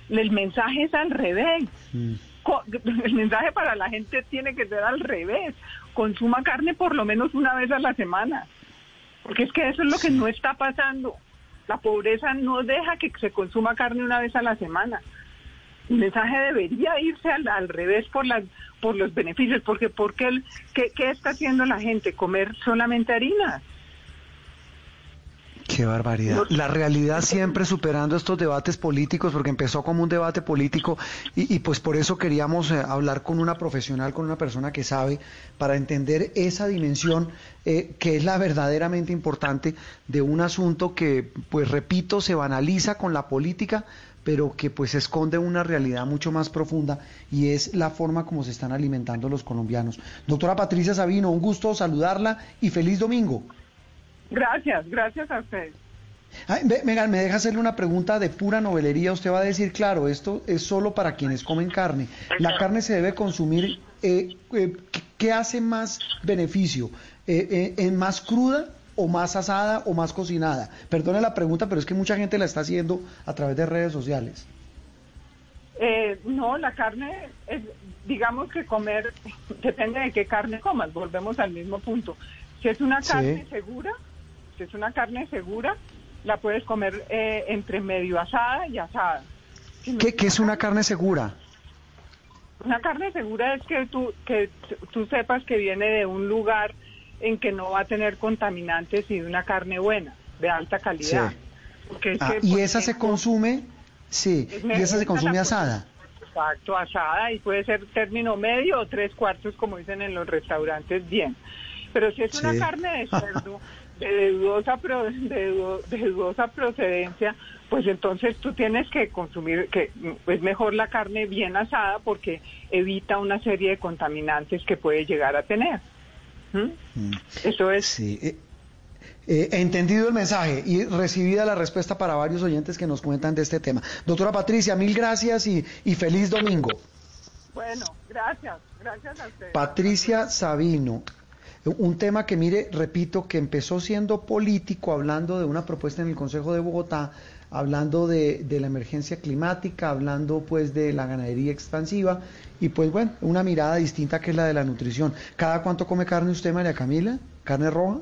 El mensaje es al revés. Mm el mensaje para la gente tiene que ser al revés. Consuma carne por lo menos una vez a la semana. Porque es que eso es lo que no está pasando. La pobreza no deja que se consuma carne una vez a la semana. El mensaje debería irse al, revés por las por los beneficios, porque porque el, ¿qué, ¿qué está haciendo la gente? Comer solamente harina. Qué barbaridad. La realidad siempre superando estos debates políticos, porque empezó como un debate político y, pues por eso queríamos eh, hablar con una profesional, con una persona que sabe, para entender esa dimensión eh, que es la verdaderamente importante de un asunto que, pues repito, se banaliza con la política, pero que pues esconde una realidad mucho más profunda y es la forma como se están alimentando los colombianos. Doctora Patricia Sabino, un gusto saludarla y feliz domingo. Gracias, gracias a usted. venga, me deja hacerle una pregunta de pura novelería. Usted va a decir, claro, esto es solo para quienes comen carne. La carne se debe consumir, eh, eh, ¿qué hace más beneficio? Eh, ¿En más cruda o más asada o más cocinada? Perdone la pregunta, pero es que mucha gente la está haciendo a través de redes sociales. no, la carne, es, digamos que comer, depende de qué carne comas, volvemos al mismo punto. Si es una carne segura, es una carne segura, la puedes comer eh, entre medio asada y asada. ¿Qué, es una carne segura? Una carne segura es que tú, que tú sepas que viene de un lugar en que no va a tener contaminantes y de una carne buena, de alta calidad. Ah, ¿Y esa se consume? Sí, ¿y esa se consume asada? Exacto, asada y puede ser término medio o tres cuartos como dicen en los restaurantes, bien. Pero si es una Sí. carne de cerdo de dudosa, pro- de, du- de dudosa procedencia, pues entonces tú tienes que consumir, que mm, es mejor la carne bien asada porque evita una serie de contaminantes que puede llegar a tener. ¿Mm? Eso es. Sí. eh, eh, entendido el mensaje y recibida la respuesta para varios oyentes que nos cuentan de este tema. Doctora Patricia, mil gracias y, y feliz domingo. Bueno, gracias, gracias a ustedes. Patricia Sabino, un tema que mire, repito, que empezó siendo político, hablando de una propuesta en el Consejo de Bogotá, hablando de, de la emergencia climática, hablando pues de la ganadería expansiva y pues bueno, una mirada distinta que es la de la nutrición. ¿Cada cuánto come carne usted, María Camila? ¿Carne roja?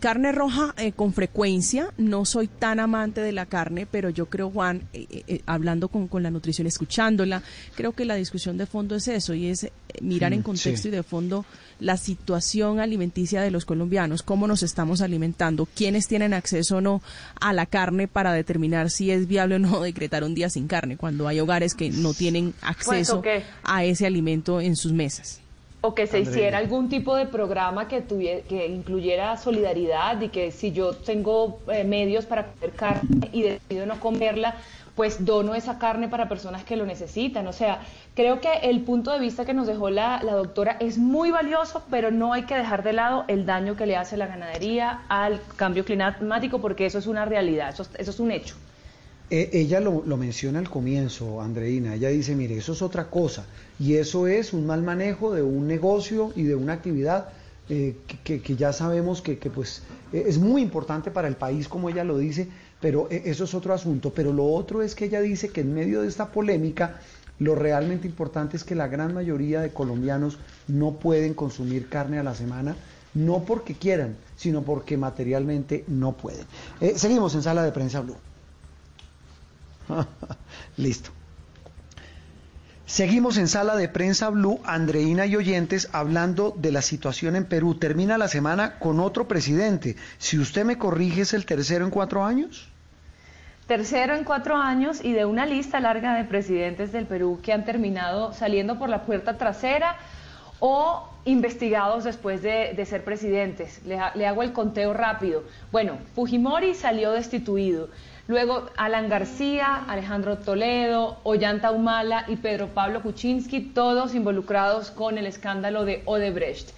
Carne roja eh, con frecuencia, no soy tan amante de la carne, pero yo creo, Juan, eh, eh, hablando con, con la nutrición, escuchándola, creo que la discusión de fondo es eso, y es eh, mirar en Mm, contexto sí. y de fondo la situación alimenticia de los colombianos, cómo nos estamos alimentando, quiénes tienen acceso o no a la carne para determinar si es viable o no decretar un día sin carne, cuando hay hogares que no tienen acceso ¿qué? a ese alimento en sus mesas. O que se Andrea. hiciera algún tipo de programa que, tuvie- que incluyera solidaridad y que si yo tengo eh, medios para comer carne y decido no comerla, pues dono esa carne para personas que lo necesitan. O sea, creo que el punto de vista que nos dejó la, la doctora es muy valioso, pero no hay que dejar de lado el daño que le hace la ganadería al cambio climático, porque eso es una realidad, eso, eso es un hecho. Eh, ella lo, lo menciona al comienzo, Andreina. Ella dice, mire, eso es otra cosa. Y eso es un mal manejo de un negocio y de una actividad eh, que, que- ya sabemos que, que, pues eh, es muy importante para el país, como ella lo dice, pero eh, eso es otro asunto. Pero lo otro es que ella dice que en medio de esta polémica, lo realmente importante es que la gran mayoría de colombianos no pueden consumir carne a la semana, no porque quieran, sino porque materialmente no pueden. Eh, seguimos en sala de prensa Blue. Listo. Seguimos en sala de prensa Blue, Andreina y oyentes, hablando de la situación en Perú. Termina la semana con otro presidente. Si usted me corrige, ¿es el tercero en cuatro años? Tercero en cuatro años y de una lista larga de presidentes del Perú que han terminado saliendo por la puerta trasera o investigados después de, ser presidentes. Le hago el conteo rápido. Bueno, Fujimori salió destituido. Luego Alan García, Alejandro Toledo, Ollanta Humala y Pedro Pablo Kuczynski, todos involucrados con el escándalo de Odebrecht.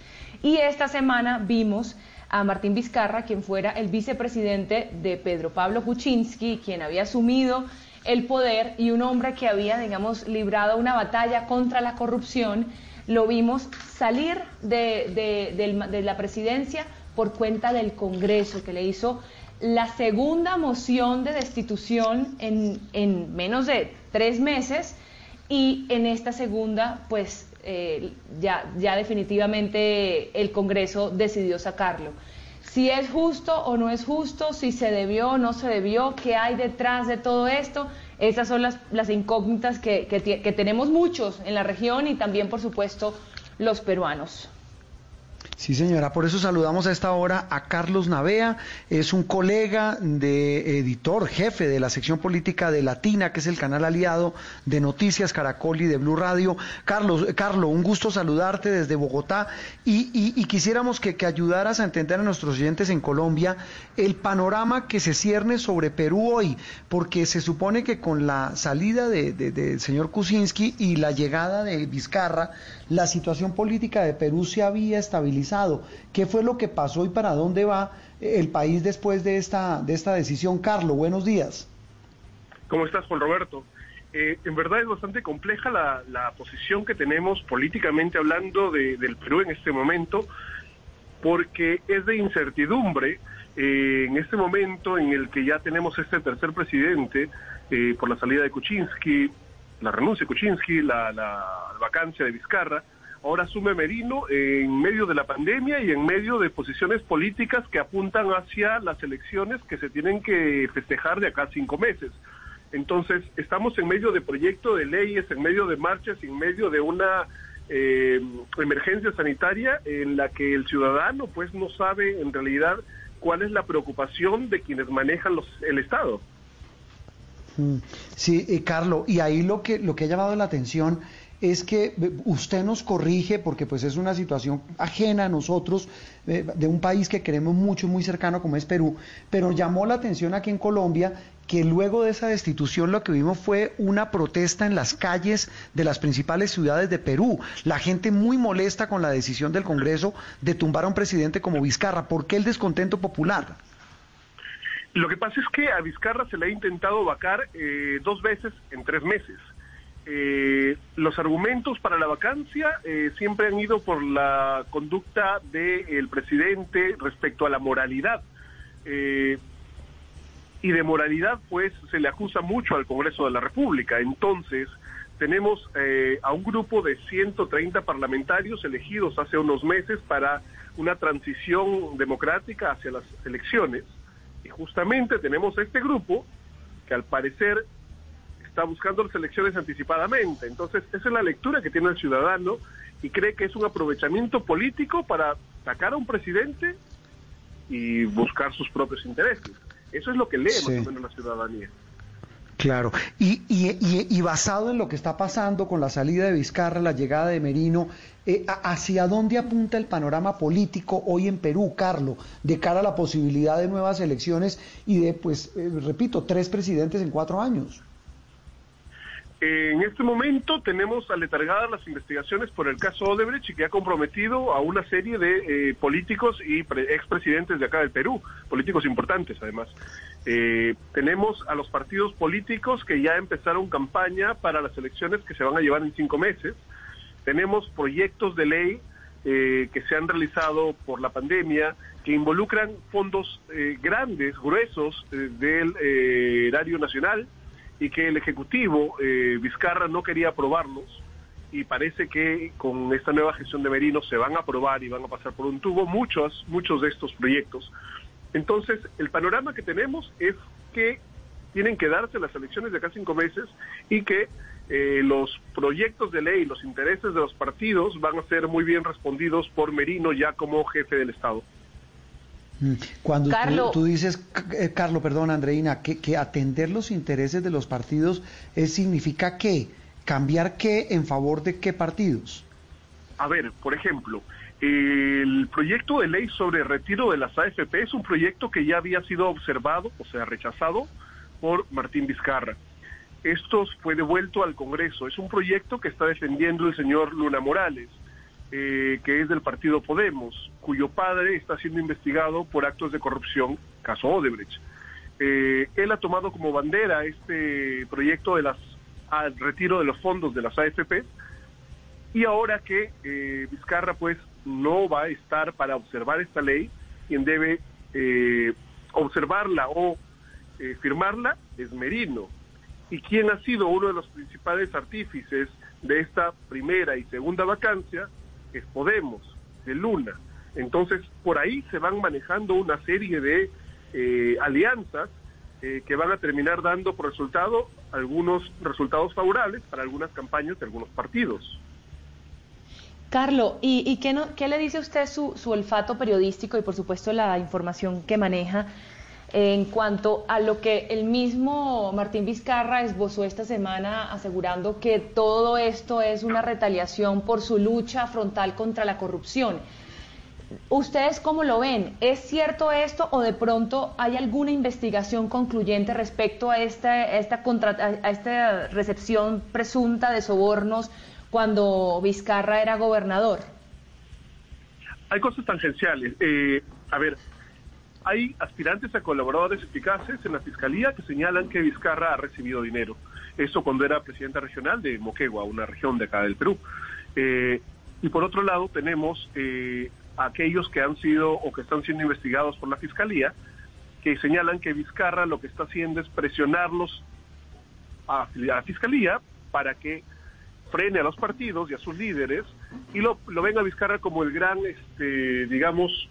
Y esta semana vimos a Martín Vizcarra, quien fuera el vicepresidente de Pedro Pablo Kuczynski, quien había asumido el poder y un hombre que había, digamos, librado una batalla contra la corrupción, lo vimos salir de, de- la presidencia por cuenta del Congreso, que le hizo la segunda moción de destitución en, en menos de tres meses y en esta segunda, pues eh, ya, ya definitivamente el Congreso decidió sacarlo. Si es justo o no es justo, si se debió o no se debió, qué hay detrás de todo esto, esas son las, las incógnitas que, que que tenemos muchos en la región y también, por supuesto, los peruanos. Sí, señora, por eso saludamos a esta hora a Carlos Navea, es un colega de editor, jefe de la sección política de Latina, que es el canal aliado de Noticias Caracol y de Blue Radio. Carlos, Carlos, un gusto saludarte desde Bogotá. Y, y- y quisiéramos que, ayudaras a entender a nuestros oyentes en Colombia el panorama que se cierne sobre Perú hoy, porque se supone que con la salida de- de- del señor Kuczynski y la llegada de Vizcarra, la situación política de Perú se había estabilizado. ¿Qué fue lo que pasó y para dónde va el país después de esta, de esta decisión? Carlos, buenos días. ¿Cómo estás, Juan Roberto? Eh, en verdad es bastante compleja la, la posición que tenemos políticamente hablando de- del Perú en este momento, porque es de incertidumbre eh, en este momento en el que ya tenemos este tercer presidente eh, por la salida de Kuczynski, la renuncia de Kuczynski, la, la vacancia de Vizcarra, ahora asume Merino en medio de la pandemia y en medio de posiciones políticas que apuntan hacia las elecciones que se tienen que festejar de acá cinco meses. Entonces, estamos en medio de proyecto de leyes, en medio de marchas, en medio de una eh, emergencia sanitaria en la que el ciudadano pues no sabe en realidad cuál es la preocupación de quienes manejan los, el Estado. Mm, Sí, eh, Carlos, y ahí lo que, lo que ha llamado la atención es que eh, usted nos corrige, porque pues es una situación ajena a nosotros, eh, de un país que queremos mucho, muy cercano como es Perú, pero llamó la atención aquí en Colombia que luego de esa destitución lo que vimos fue una protesta en las calles de las principales ciudades de Perú. La gente muy molesta con la decisión del Congreso de tumbar a un presidente como Vizcarra. ¿Por qué el descontento popular? Lo que pasa es que a Vizcarra se le ha intentado vacar eh, dos veces en tres meses. Eh, los argumentos para la vacancia eh, siempre han ido por la conducta del presidente respecto a la moralidad. Eh, y de moralidad, pues, se le acusa mucho al Congreso de la República. Entonces, tenemos eh, a un grupo de 130 parlamentarios elegidos hace unos meses para una transición democrática hacia las elecciones. Y justamente tenemos a este grupo que al parecer está buscando las elecciones anticipadamente. Entonces, esa es la lectura que tiene el ciudadano y cree que es un aprovechamiento político para sacar a un presidente y buscar sus propios intereses. Eso es lo que lee Sí. más o menos la ciudadanía. Claro, y, y, y- y basado en lo que está pasando con la salida de Vizcarra, la llegada de Merino, eh, ¿hacia dónde apunta el panorama político hoy en Perú, Carlos, de cara a la posibilidad de nuevas elecciones y de, pues, eh, repito, tres presidentes en cuatro años? En este momento tenemos aletargadas las investigaciones por el caso Odebrecht que ha comprometido a una serie de eh, políticos y pre- expresidentes de acá del Perú, políticos importantes además. Eh, tenemos a los partidos políticos que ya empezaron campaña para las elecciones que se van a llevar en cinco meses. Tenemos proyectos de ley eh, que se han realizado por la pandemia que involucran fondos eh, grandes, gruesos eh, del eh, erario nacional y que el Ejecutivo, eh, Vizcarra, no quería aprobarlos y parece que con esta nueva gestión de Merino se van a aprobar y van a pasar por un tubo muchos, muchos de estos proyectos. Entonces, el panorama que tenemos es que tienen que darse las elecciones de acá cinco meses y que eh, los proyectos de ley, los intereses de los partidos van a ser muy bien respondidos por Merino ya como jefe del Estado. Mm, Cuando tú- Carlo. tú, dices, eh, Carlos, perdón, Andreina, que, que atender los intereses de los partidos eh, significa qué? ¿Cambiar qué en favor de qué partidos? A ver, por ejemplo, el proyecto de ley sobre retiro de las AFP es un proyecto que ya había sido observado, o sea, rechazado por Martín Vizcarra. Esto fue devuelto al Congreso. Es un proyecto que está defendiendo el señor Luna Morales, eh, que es del partido Podemos, cuyo padre está siendo investigado por actos de corrupción, caso Odebrecht. Eh, él ha tomado como bandera este proyecto de las al retiro de los fondos de las AFP y ahora que eh, Vizcarra pues no va a estar para observar esta ley, quien debe eh, observarla o eh, firmarla es Merino. Y quien ha sido uno de los principales artífices de esta primera y segunda vacancia es Podemos, de Luna. Entonces, por ahí se van manejando una serie de eh, alianzas eh, que van a terminar dando por resultado algunos resultados favorables para algunas campañas de algunos partidos. Carlos, ¿y, qué, le dice usted su, olfato periodístico y por supuesto la información que maneja en cuanto a lo que el mismo Martín Vizcarra esbozó esta semana asegurando que todo esto es una retaliación por su lucha frontal contra la corrupción? ¿Ustedes cómo lo ven? ¿Es cierto esto o de pronto hay alguna investigación concluyente respecto a esta, a esta recepción presunta de sobornos cuando Vizcarra era gobernador? Hay cosas tangenciales. Eh, a ver, hay aspirantes a colaboradores eficaces en la fiscalía que señalan que Vizcarra ha recibido dinero. Eso cuando era presidenta regional de Moquegua, una región de acá del Perú. Eh, y por otro lado tenemos eh, aquellos que han sido o que están siendo investigados por la fiscalía que señalan que Vizcarra lo que está haciendo es presionarlos a, a la fiscalía para que frene a los partidos y a sus líderes y lo, lo ven a Vizcarra como el gran, este, digamos,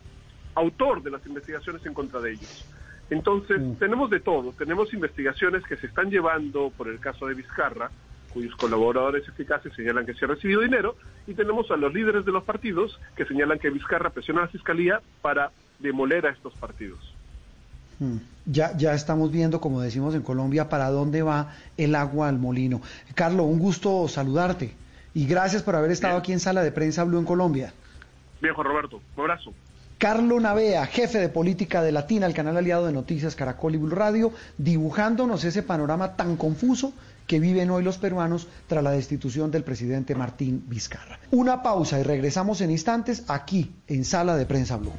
autor de las investigaciones en contra de ellos. Entonces, tenemos de todo. Tenemos investigaciones que se están llevando por el caso de Vizcarra, cuyos colaboradores eficaces señalan que se ha recibido dinero, y tenemos a los líderes de los partidos que señalan que Vizcarra presiona a la fiscalía para demoler a estos partidos. Mm. Ya, ya estamos viendo, como decimos en Colombia, para dónde va el agua al molino. Carlos, un gusto saludarte y gracias por haber estado aquí en Sala de Prensa Blue en Colombia. Bien, Juan Roberto, un abrazo. Carlos Navea, jefe de política de Latina, el canal aliado de noticias Caracol y Blue Radio, dibujándonos ese panorama tan confuso que viven hoy los peruanos tras la destitución del presidente Martín Vizcarra. Una pausa y regresamos en instantes aquí en Sala de Prensa Blue.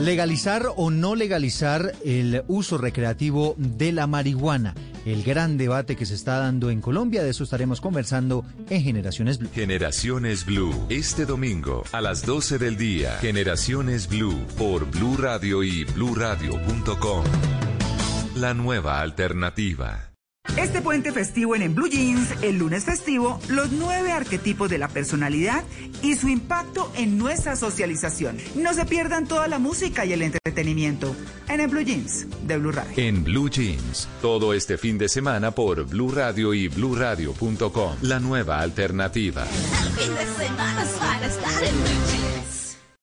Legalizar o no legalizar el uso recreativo de la marihuana. El gran debate que se está dando en Colombia, de eso estaremos conversando en Generaciones Blue. Generaciones Blue, este domingo a las 12 del día. Generaciones Blue por Blue Radio y bluradio.com. La nueva alternativa. Este puente festivo en, en Blue Jeans, el lunes festivo, los nueve arquetipos de la personalidad y su impacto en nuestra socialización. No se pierdan toda la música y el entretenimiento en, en Blue Jeans de Blue Radio. En Blue Jeans, todo este fin de semana por Blue Radio y bluradio.com. La nueva alternativa.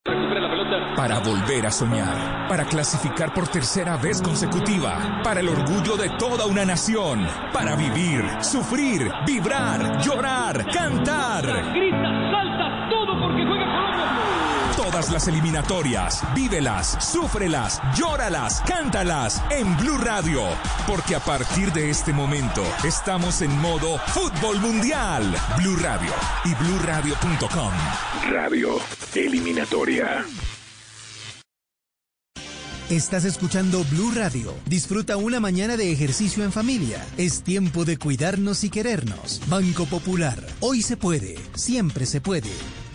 Para volver a soñar, para clasificar por tercera vez consecutiva, para el orgullo de toda una nación, para vivir, sufrir, vibrar, llorar, cantar. Grita, salta, todo porque juega Colombia. Todas las eliminatorias, vívelas, súfrelas, llóralas, cántalas en Blue Radio, porque a partir de este momento estamos en modo fútbol mundial. Blue Radio y bluradio.com. Radio Eliminatoria. Estás escuchando Blue Radio. Disfruta una mañana de ejercicio en familia. Es tiempo de cuidarnos y querernos. Banco Popular. Hoy se puede. Siempre se puede.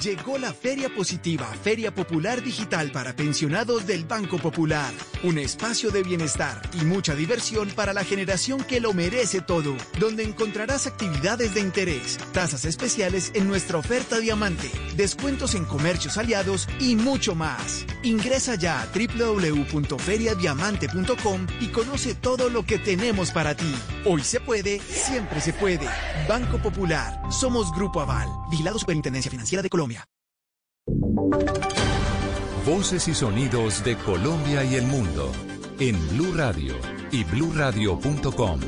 Llegó la Feria Positiva, Feria Popular Digital para pensionados del Banco Popular. Un espacio de bienestar y mucha diversión para la generación que lo merece todo, donde encontrarás actividades de interés, tasas especiales en nuestra oferta diamante, descuentos en comercios aliados y mucho más. Ingresa ya a www.feriadiamante.com y conoce todo lo que tenemos para ti. Hoy se puede, siempre se puede. Banco Popular. Somos Grupo Aval. Vigilado Superintendencia Financiera de Colombia. Voces y sonidos de Colombia y el mundo en Blue Radio y bluradio.com,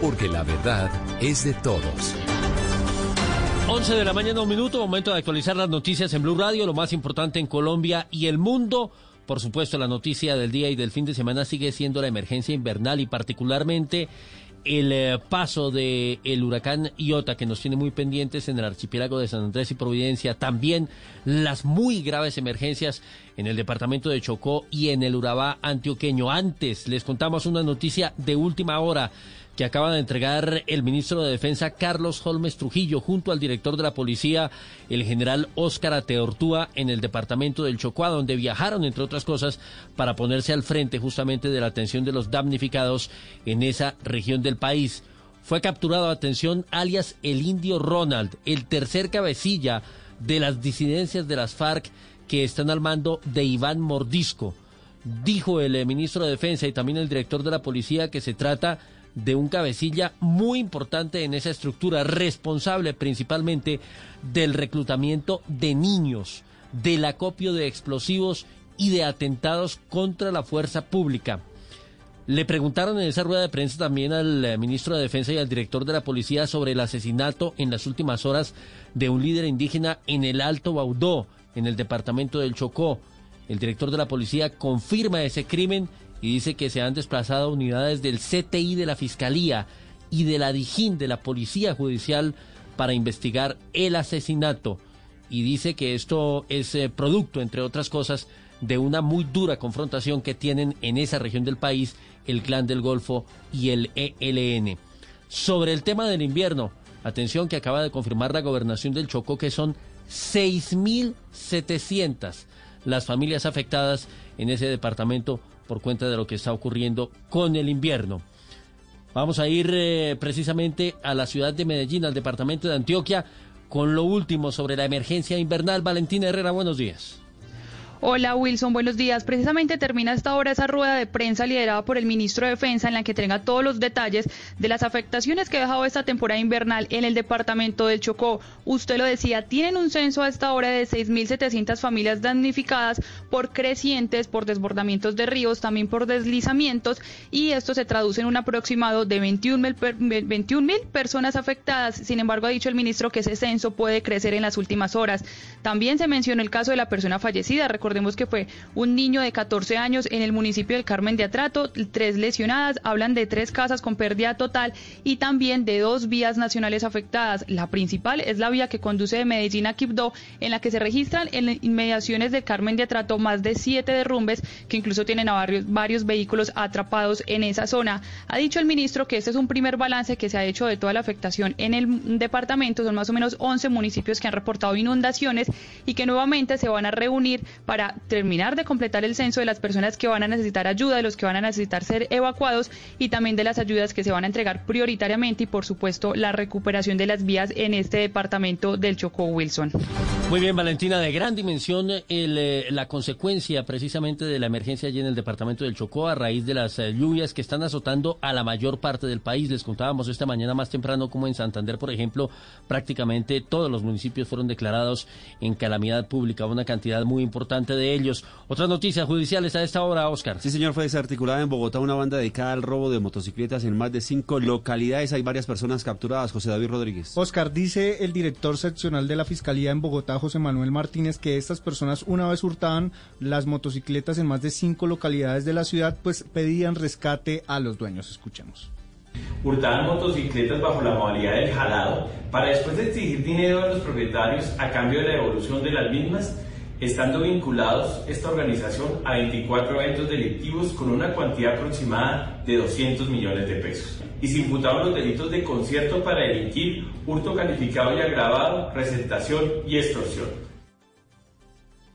porque la verdad es de todos. 11 de la mañana, un minuto, momento de actualizar las noticias en Blue Radio, lo más importante en Colombia y el mundo. Por supuesto, la noticia del día y del fin de semana sigue siendo la emergencia invernal y particularmente el eh, paso del el huracán Iota que nos tiene muy pendientes en el archipiélago de San Andrés y Providencia, también las muy graves emergencias en el departamento de Chocó y en el Urabá antioqueño. Antes les contamos una noticia de última hora que acaba de entregar el ministro de Defensa Carlos Holmes Trujillo junto al director de la policía, el general Óscar Ateortúa, en el departamento del Chocó, donde viajaron, entre otras cosas, para ponerse al frente justamente de la atención de los damnificados en esa región del país. Fue capturado, atención, alias el indio Ronald, el tercer cabecilla de las disidencias de las FARC que están al mando de Iván Mordisco. Dijo el eh, ministro de Defensa y también el director de la policía que se trata de un cabecilla muy importante en esa estructura, responsable principalmente del reclutamiento de niños, del acopio de explosivos y de atentados contra la fuerza pública. Le preguntaron en esa rueda de prensa también al eh, ministro de Defensa y al director de la policía sobre el asesinato en las últimas horas de un líder indígena en el Alto Baudó, en el departamento del Chocó. El director de la policía confirma ese crimen y dice que se han desplazado unidades del CTI de la Fiscalía y de la DIJÍN de la Policía Judicial para investigar el asesinato y dice que esto es eh, producto, entre otras cosas, de una muy dura confrontación que tienen en esa región del país el Clan del Golfo y el ELN. Sobre el tema del invierno, atención que acaba de confirmar la gobernación del Chocó que son 6.700 las familias afectadas en ese departamento por cuenta de lo que está ocurriendo con el invierno. Vamos a ir eh, precisamente a la ciudad de Medellín, al departamento de Antioquia, con lo último sobre la emergencia invernal. Valentina Herrera, buenos días. Hola Wilson, buenos días. Precisamente termina esta hora esa rueda de prensa liderada por el ministro de Defensa en la que tenga todos los detalles de las afectaciones que ha dejado esta temporada invernal en el departamento del Chocó. Usted lo decía, tienen un censo a esta hora de 6.700 familias damnificadas por crecientes, por desbordamientos de ríos, también por deslizamientos y esto se traduce en un aproximado de 21 mil personas afectadas. Sin embargo, ha dicho el ministro que ese censo puede crecer en las últimas horas. También se mencionó el caso de la persona fallecida. Que fue un niño de 14 años en el municipio del Carmen de Atrato, tres lesionadas, hablan de tres casas con pérdida total y también de dos vías nacionales afectadas. La principal es la vía que conduce de Medellín a Quibdó, en la que se registran en inmediaciones del Carmen de Atrato más de siete derrumbes que incluso tienen varios, varios vehículos atrapados en esa zona. Ha dicho el ministro que este es un primer balance que se ha hecho de toda la afectación en el departamento. Son más o menos 11 municipios que han reportado inundaciones y que nuevamente se van a reunir para para terminar de completar el censo de las personas que van a necesitar ayuda, de los que van a necesitar ser evacuados y también de las ayudas que se van a entregar prioritariamente y por supuesto la recuperación de las vías en este departamento del Chocó Wilson. Muy bien, Valentina, de gran dimensión eh, la consecuencia precisamente de la emergencia allí en el departamento del Chocó a raíz de las eh, lluvias que están azotando a la mayor parte del país. Les contábamos esta mañana más temprano como en Santander, por ejemplo, prácticamente todos los municipios fueron declarados en calamidad pública, una cantidad muy importante de ellos. Otras noticias judiciales a esta hora, Oscar. Sí, señor, fue desarticulada en Bogotá una banda dedicada al robo de motocicletas en más de cinco localidades. Hay varias personas capturadas. José David Rodríguez. Oscar, dice el director seccional de la Fiscalía en Bogotá, José Manuel Martínez, que estas personas, una vez hurtaban las motocicletas en más de cinco localidades de la ciudad, pues pedían rescate a los dueños. Escuchemos hurtaban motocicletas bajo la modalidad del jalado para después de exigir dinero a los propietarios a cambio de la devolución de las mismas estando vinculados esta organización a 24 eventos delictivos con una cuantía aproximada de 200 millones de pesos. Y se imputaron los delitos de concierto para delinquir, hurto calificado y agravado, presentación y extorsión.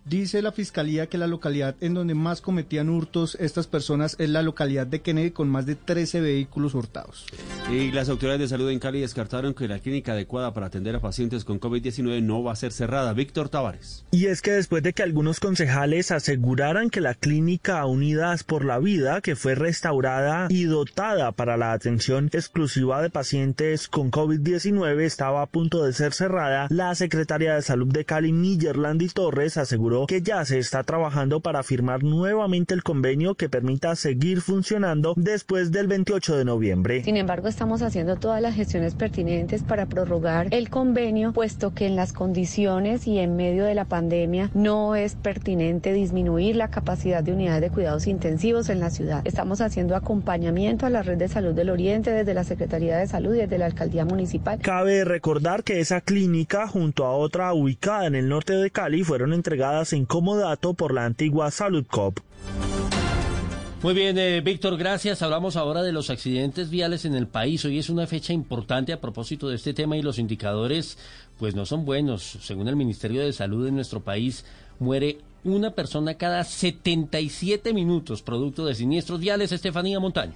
Dice la fiscalía que la localidad en donde más cometían hurtos estas personas es la localidad de Kennedy con más de 13 vehículos hurtados. Y las autoridades de salud en Cali descartaron que la clínica adecuada para atender a pacientes con COVID-19 no va a ser cerrada. Víctor Tavares. Y es que después de que algunos concejales aseguraran que la clínica Unidas por la Vida, que fue restaurada y dotada para la atención exclusiva de pacientes con COVID-19, estaba a punto de ser cerrada, la secretaria de salud de Cali, Millerlandi Torres, aseguró que ya se está trabajando para firmar nuevamente el convenio que permita seguir funcionando después del 28 de noviembre. Sin embargo, estamos haciendo todas las gestiones pertinentes para prorrogar el convenio, puesto que en las condiciones y en medio de la pandemia no es pertinente disminuir la capacidad de unidades de cuidados intensivos en la ciudad. Estamos haciendo acompañamiento a la red de salud del Oriente desde la Secretaría de Salud y desde la Alcaldía Municipal. Cabe recordar que esa clínica, junto a otra ubicada en el norte de Cali, fueron entregadas en comodato por la antigua Salud Cop. Muy bien, eh, Víctor, gracias. Hablamos ahora de los accidentes viales en el país. Hoy es una fecha importante a propósito de este tema y los indicadores pues no son buenos. Según el Ministerio de Salud en nuestro país, muere una persona cada 77 minutos producto de siniestros viales. Estefanía Montaño.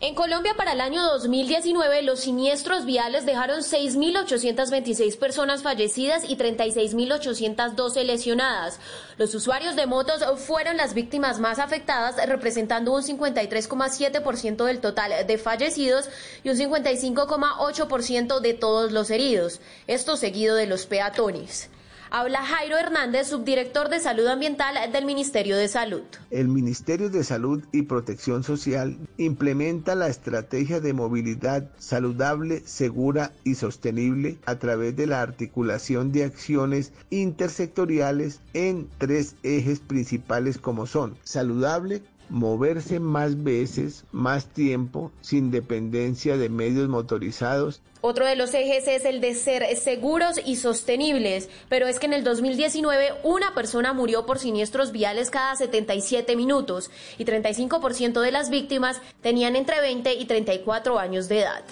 En Colombia para el año 2019 los siniestros viales dejaron 6.826 personas fallecidas y 36.812 lesionadas. Los usuarios de motos fueron las víctimas más afectadas, representando un 53,7% del total de fallecidos y un 55,8% de todos los heridos. Esto seguido de los peatones. Habla Jairo Hernández, subdirector de Salud Ambiental del Ministerio de Salud. El Ministerio de Salud y Protección Social implementa la estrategia de movilidad saludable, segura y sostenible a través de la articulación de acciones intersectoriales en tres ejes principales como son saludable, moverse más veces, más tiempo, sin dependencia de medios motorizados. Otro de los ejes es el de ser seguros y sostenibles, pero es que en el 2019 una persona murió por siniestros viales cada 77 minutos y 35% de las víctimas tenían entre 20 y 34 años de edad.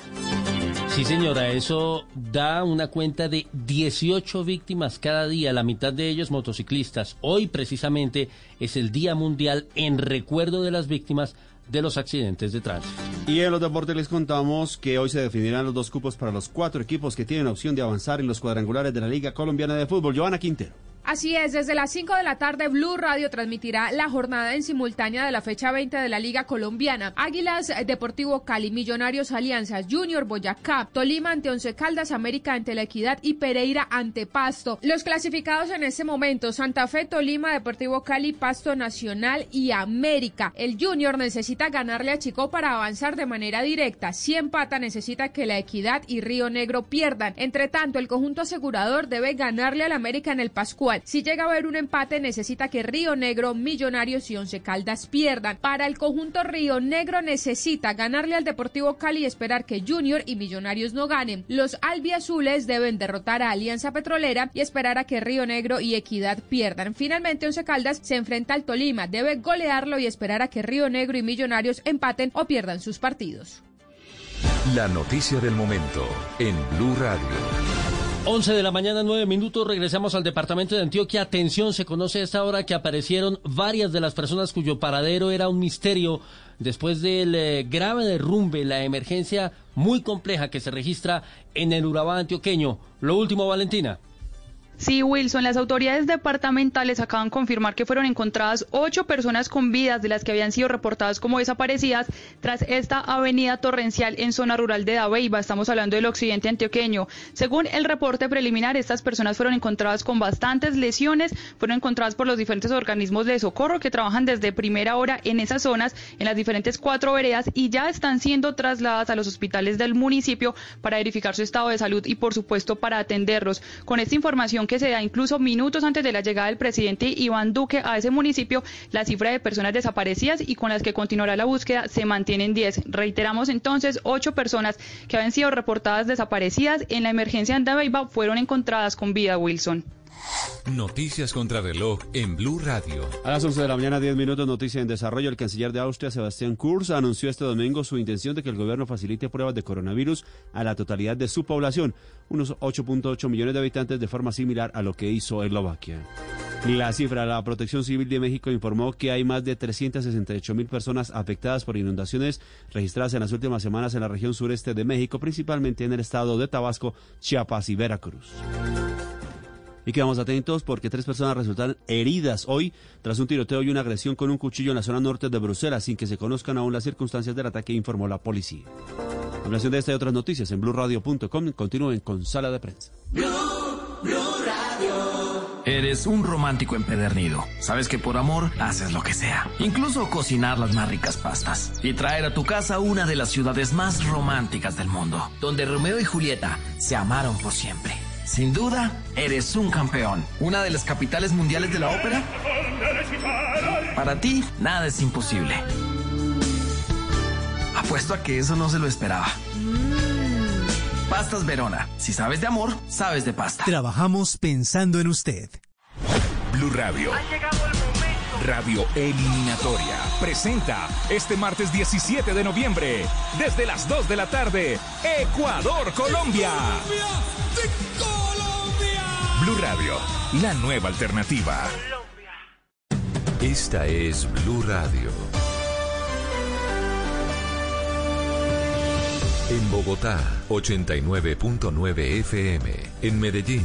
Sí, señora, eso da una cuenta de 18 víctimas cada día, la mitad de ellos motociclistas. Hoy precisamente es el Día Mundial en recuerdo de las víctimas de los accidentes de tránsito. Y en los deportes les contamos que hoy se definirán los dos cupos para los cuatro equipos que tienen opción de avanzar en los cuadrangulares de la Liga Colombiana de Fútbol. Joana Quintero. Así es, desde las 5 de la tarde Blue Radio transmitirá la jornada en simultánea de la fecha 20 de la Liga Colombiana. Águilas, Deportivo Cali, Millonarios Alianzas, Junior Boyacá, Tolima ante Once Caldas, América ante La Equidad y Pereira ante Pasto. Los clasificados en este momento, Santa Fe, Tolima, Deportivo Cali, Pasto Nacional y América. El Junior necesita ganarle a Chico para avanzar de manera directa. Si empata, necesita que La Equidad y Río Negro pierdan. Entre tanto, el conjunto asegurador debe ganarle al América en el Pascual. Si llega a haber un empate, necesita que Río Negro, Millonarios y Once Caldas pierdan. Para el conjunto Río Negro necesita ganarle al Deportivo Cali y esperar que Junior y Millonarios no ganen. Los albiazules deben derrotar a Alianza Petrolera y esperar a que Río Negro y Equidad pierdan. Finalmente, Once Caldas se enfrenta al Tolima, debe golearlo y esperar a que Río Negro y Millonarios empaten o pierdan sus partidos. La noticia del momento en Blue Radio. 11 de la mañana, 9 minutos, regresamos al departamento de Antioquia. Atención, se conoce a esta hora que aparecieron varias de las personas cuyo paradero era un misterio después del eh, grave derrumbe, la emergencia muy compleja que se registra en el Urabá antioqueño. Lo último, Valentina. Sí, Wilson, las autoridades departamentales acaban de confirmar que fueron encontradas ocho personas con vidas de las que habían sido reportadas como desaparecidas tras esta avenida torrencial en zona rural de Dabeiba. Estamos hablando del occidente antioqueño. Según el reporte preliminar, estas personas fueron encontradas con bastantes lesiones, fueron encontradas por los diferentes organismos de socorro que trabajan desde primera hora en esas zonas, en las diferentes cuatro veredas y ya están siendo trasladadas a los hospitales del municipio para verificar su estado de salud y, por supuesto, para atenderlos. Con esta información que se da incluso minutos antes de la llegada del presidente Iván Duque a ese municipio, la cifra de personas desaparecidas y con las que continuará la búsqueda se mantiene en 10. Reiteramos entonces, ocho personas que habían sido reportadas desaparecidas en la emergencia en fueron encontradas con vida, Wilson. Noticias contra reloj en Blue Radio. A las 11 de la mañana, 10 minutos, noticia en desarrollo. El canciller de Austria, Sebastián Kurz, anunció este domingo su intención de que el gobierno facilite pruebas de coronavirus a la totalidad de su población, unos 8.8 millones de habitantes, de forma similar a lo que hizo Eslovaquia. La cifra, la Protección Civil de México informó que hay más de 368 mil personas afectadas por inundaciones registradas en las últimas semanas en la región sureste de México, principalmente en el estado de Tabasco, Chiapas y Veracruz. Y quedamos atentos porque tres personas resultaron heridas hoy tras un tiroteo y una agresión con un cuchillo en la zona norte de Bruselas sin que se conozcan aún las circunstancias del ataque, informó la policía. Hablación de esta y otras noticias en blurradio.com. Continúen con Sala de Prensa. Eres un romántico empedernido. Sabes que por amor haces lo que sea. Incluso cocinar las más ricas pastas. Y traer a tu casa una de las ciudades más románticas del mundo. Donde Romeo y Julieta se amaron por siempre. Sin duda, eres un campeón. Una de las capitales mundiales de la ópera. Para ti, nada es imposible. Apuesto a que eso no se lo esperaba. Pastas Verona. Si sabes de amor, sabes de pasta. Trabajamos pensando en usted. Blue Radio. Radio Eliminatoria presenta este martes 17 de noviembre, desde las 2 de la tarde, Ecuador-Colombia. Blue Radio, la nueva alternativa. Esta es Blue Radio. En Bogotá, 89.9 FM. En Medellín,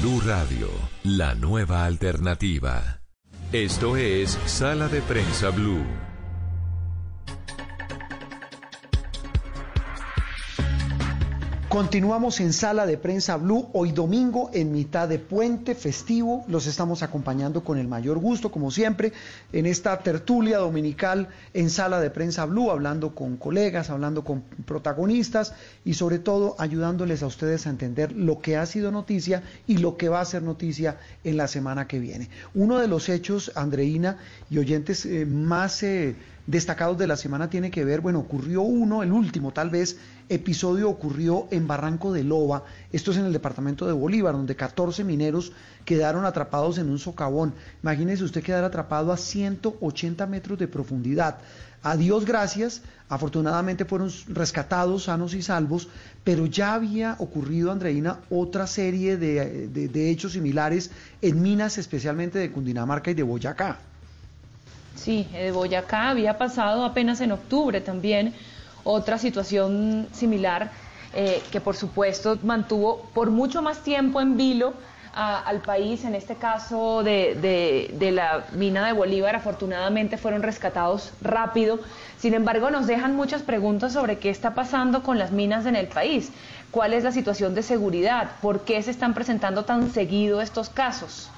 Blue Radio, la nueva alternativa. Esto es Sala de Prensa Blue. Continuamos en Sala de Prensa Blue, hoy domingo en mitad de puente festivo. Los estamos acompañando con el mayor gusto, como siempre, en esta tertulia dominical en Sala de Prensa Blue, hablando con colegas, hablando con protagonistas y sobre todo ayudándoles a ustedes a entender lo que ha sido noticia y lo que va a ser noticia en la semana que viene. Uno de los hechos, Andreina y oyentes, eh, más... Eh, destacados de la semana tiene que ver, bueno, ocurrió uno, el último tal vez episodio ocurrió en Barranco de Loba, esto es en el departamento de Bolívar, donde 14 mineros quedaron atrapados en un socavón. Imagínese usted quedar atrapado a 180 metros de profundidad. A Dios gracias, afortunadamente fueron rescatados sanos y salvos, pero ya había ocurrido, Andreina, otra serie de, de hechos similares en minas, especialmente de Cundinamarca y de Boyacá. Sí, de Boyacá había pasado apenas en octubre también otra situación similar eh, que por supuesto mantuvo por mucho más tiempo en vilo al país, en este caso de, de, la mina de Bolívar, afortunadamente fueron rescatados rápido. Sin embargo, nos dejan muchas preguntas sobre qué está pasando con las minas en el país, cuál es la situación de seguridad, por qué se están presentando tan seguido estos casos.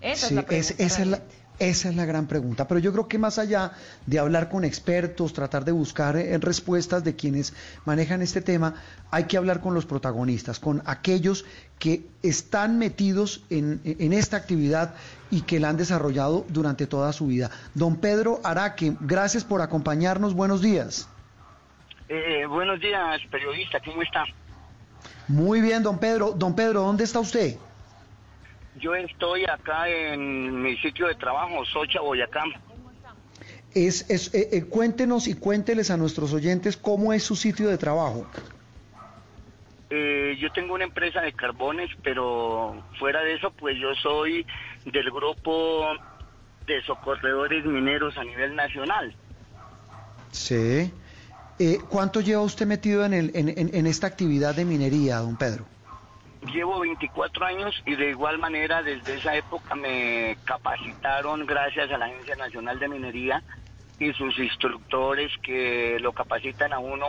Esa es la pregunta. esa es la esa es la gran pregunta. Pero yo creo que más allá de hablar con expertos, tratar de buscar eh, respuestas de quienes manejan este tema, hay que hablar con los protagonistas, con aquellos que están metidos en, esta actividad y que la han desarrollado durante toda su vida. Don Pedro Araque, gracias por acompañarnos. Buenos días. Eh, buenos días, periodista. ¿Cómo está? Muy bien, don Pedro. Don Pedro, ¿dónde está usted? Yo estoy acá en mi sitio de trabajo, Socha, Boyacá. Es, es eh, eh, cuéntenos y cuénteles a nuestros oyentes cómo es su sitio de trabajo. Eh, yo tengo una empresa de carbones, pero fuera de eso, pues yo soy del grupo de socorredores mineros a nivel nacional. Sí. ¿Cuánto lleva usted metido en, el, en, en esta actividad de minería, don Pedro? Llevo 24 años y de igual manera desde esa época me capacitaron gracias a la Agencia Nacional de Minería y sus instructores que lo capacitan a uno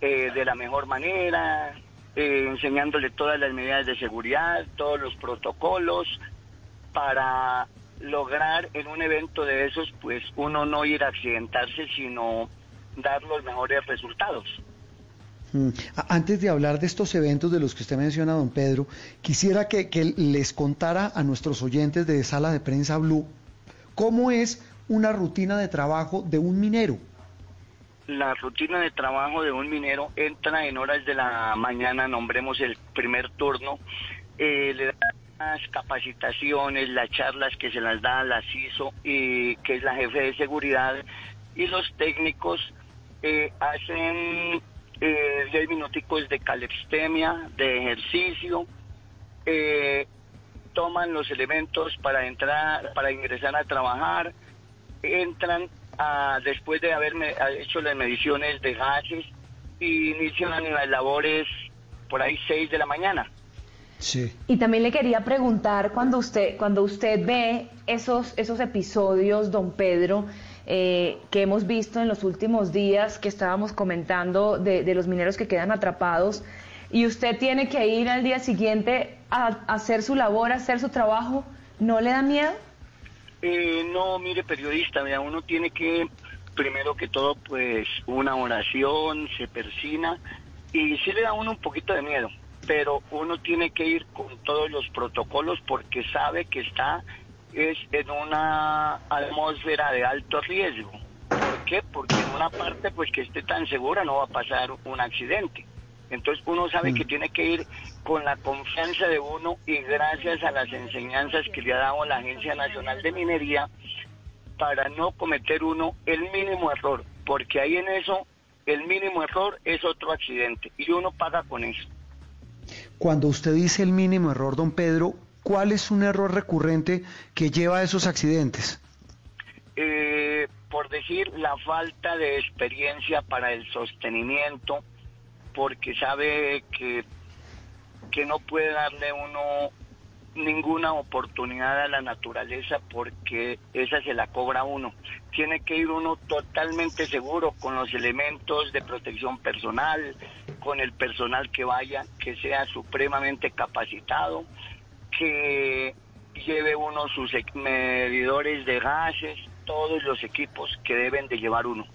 eh, de la mejor manera, eh, enseñándole todas las medidas de seguridad, todos los protocolos para lograr en un evento de esos pues uno no ir a accidentarse sino dar los mejores resultados. Antes de hablar de estos eventos de los que usted menciona, don Pedro, quisiera que, les contara a nuestros oyentes de Sala de Prensa Blue cómo es una rutina de trabajo de un minero. La rutina de trabajo de un minero entra en horas de la mañana, nombremos el primer turno, eh, le dan las capacitaciones, las charlas que se las da la CISO, que es la jefe de seguridad, y los técnicos eh, hacen eh, 10 minuticos de calextemia, de ejercicio, eh, toman los elementos para entrar, para ingresar a trabajar, entran a, después de haber hecho las mediciones de gases y inician las labores por ahí 6 de la mañana. Sí. Y también le quería preguntar cuando usted cuando usted ve esos esos episodios, don Pedro, eh, que hemos visto en los últimos días que estábamos comentando de, los mineros que quedan atrapados y usted tiene que ir al día siguiente a, hacer su labor, a hacer su trabajo, ¿no le da miedo? Eh, no, mire periodista, uno tiene que, primero que todo, pues una oración, se persina y sí le da uno un poquito de miedo, pero uno tiene que ir con todos los protocolos porque sabe que está es en una atmósfera de alto riesgo. ¿Por qué? Porque en una parte pues que esté tan segura no va a pasar un accidente. Entonces uno sabe que mm. tiene que ir con la confianza de uno y gracias a las enseñanzas que le ha dado la Agencia Nacional de Minería para no cometer uno el mínimo error, porque ahí en eso el mínimo error es otro accidente y uno paga con eso. Cuando usted dice el mínimo error, don Pedro, ¿cuál es un error recurrente que lleva a esos accidentes? Eh, por decir, la falta de experiencia para el sostenimiento, porque sabe que, que no puede darle uno ninguna oportunidad a la naturaleza porque esa se la cobra uno. Tiene que ir uno totalmente seguro con los elementos de protección personal, con el personal que vaya, que sea supremamente capacitado, que lleve uno sus medidores de gases, todos los equipos que deben de llevar uno.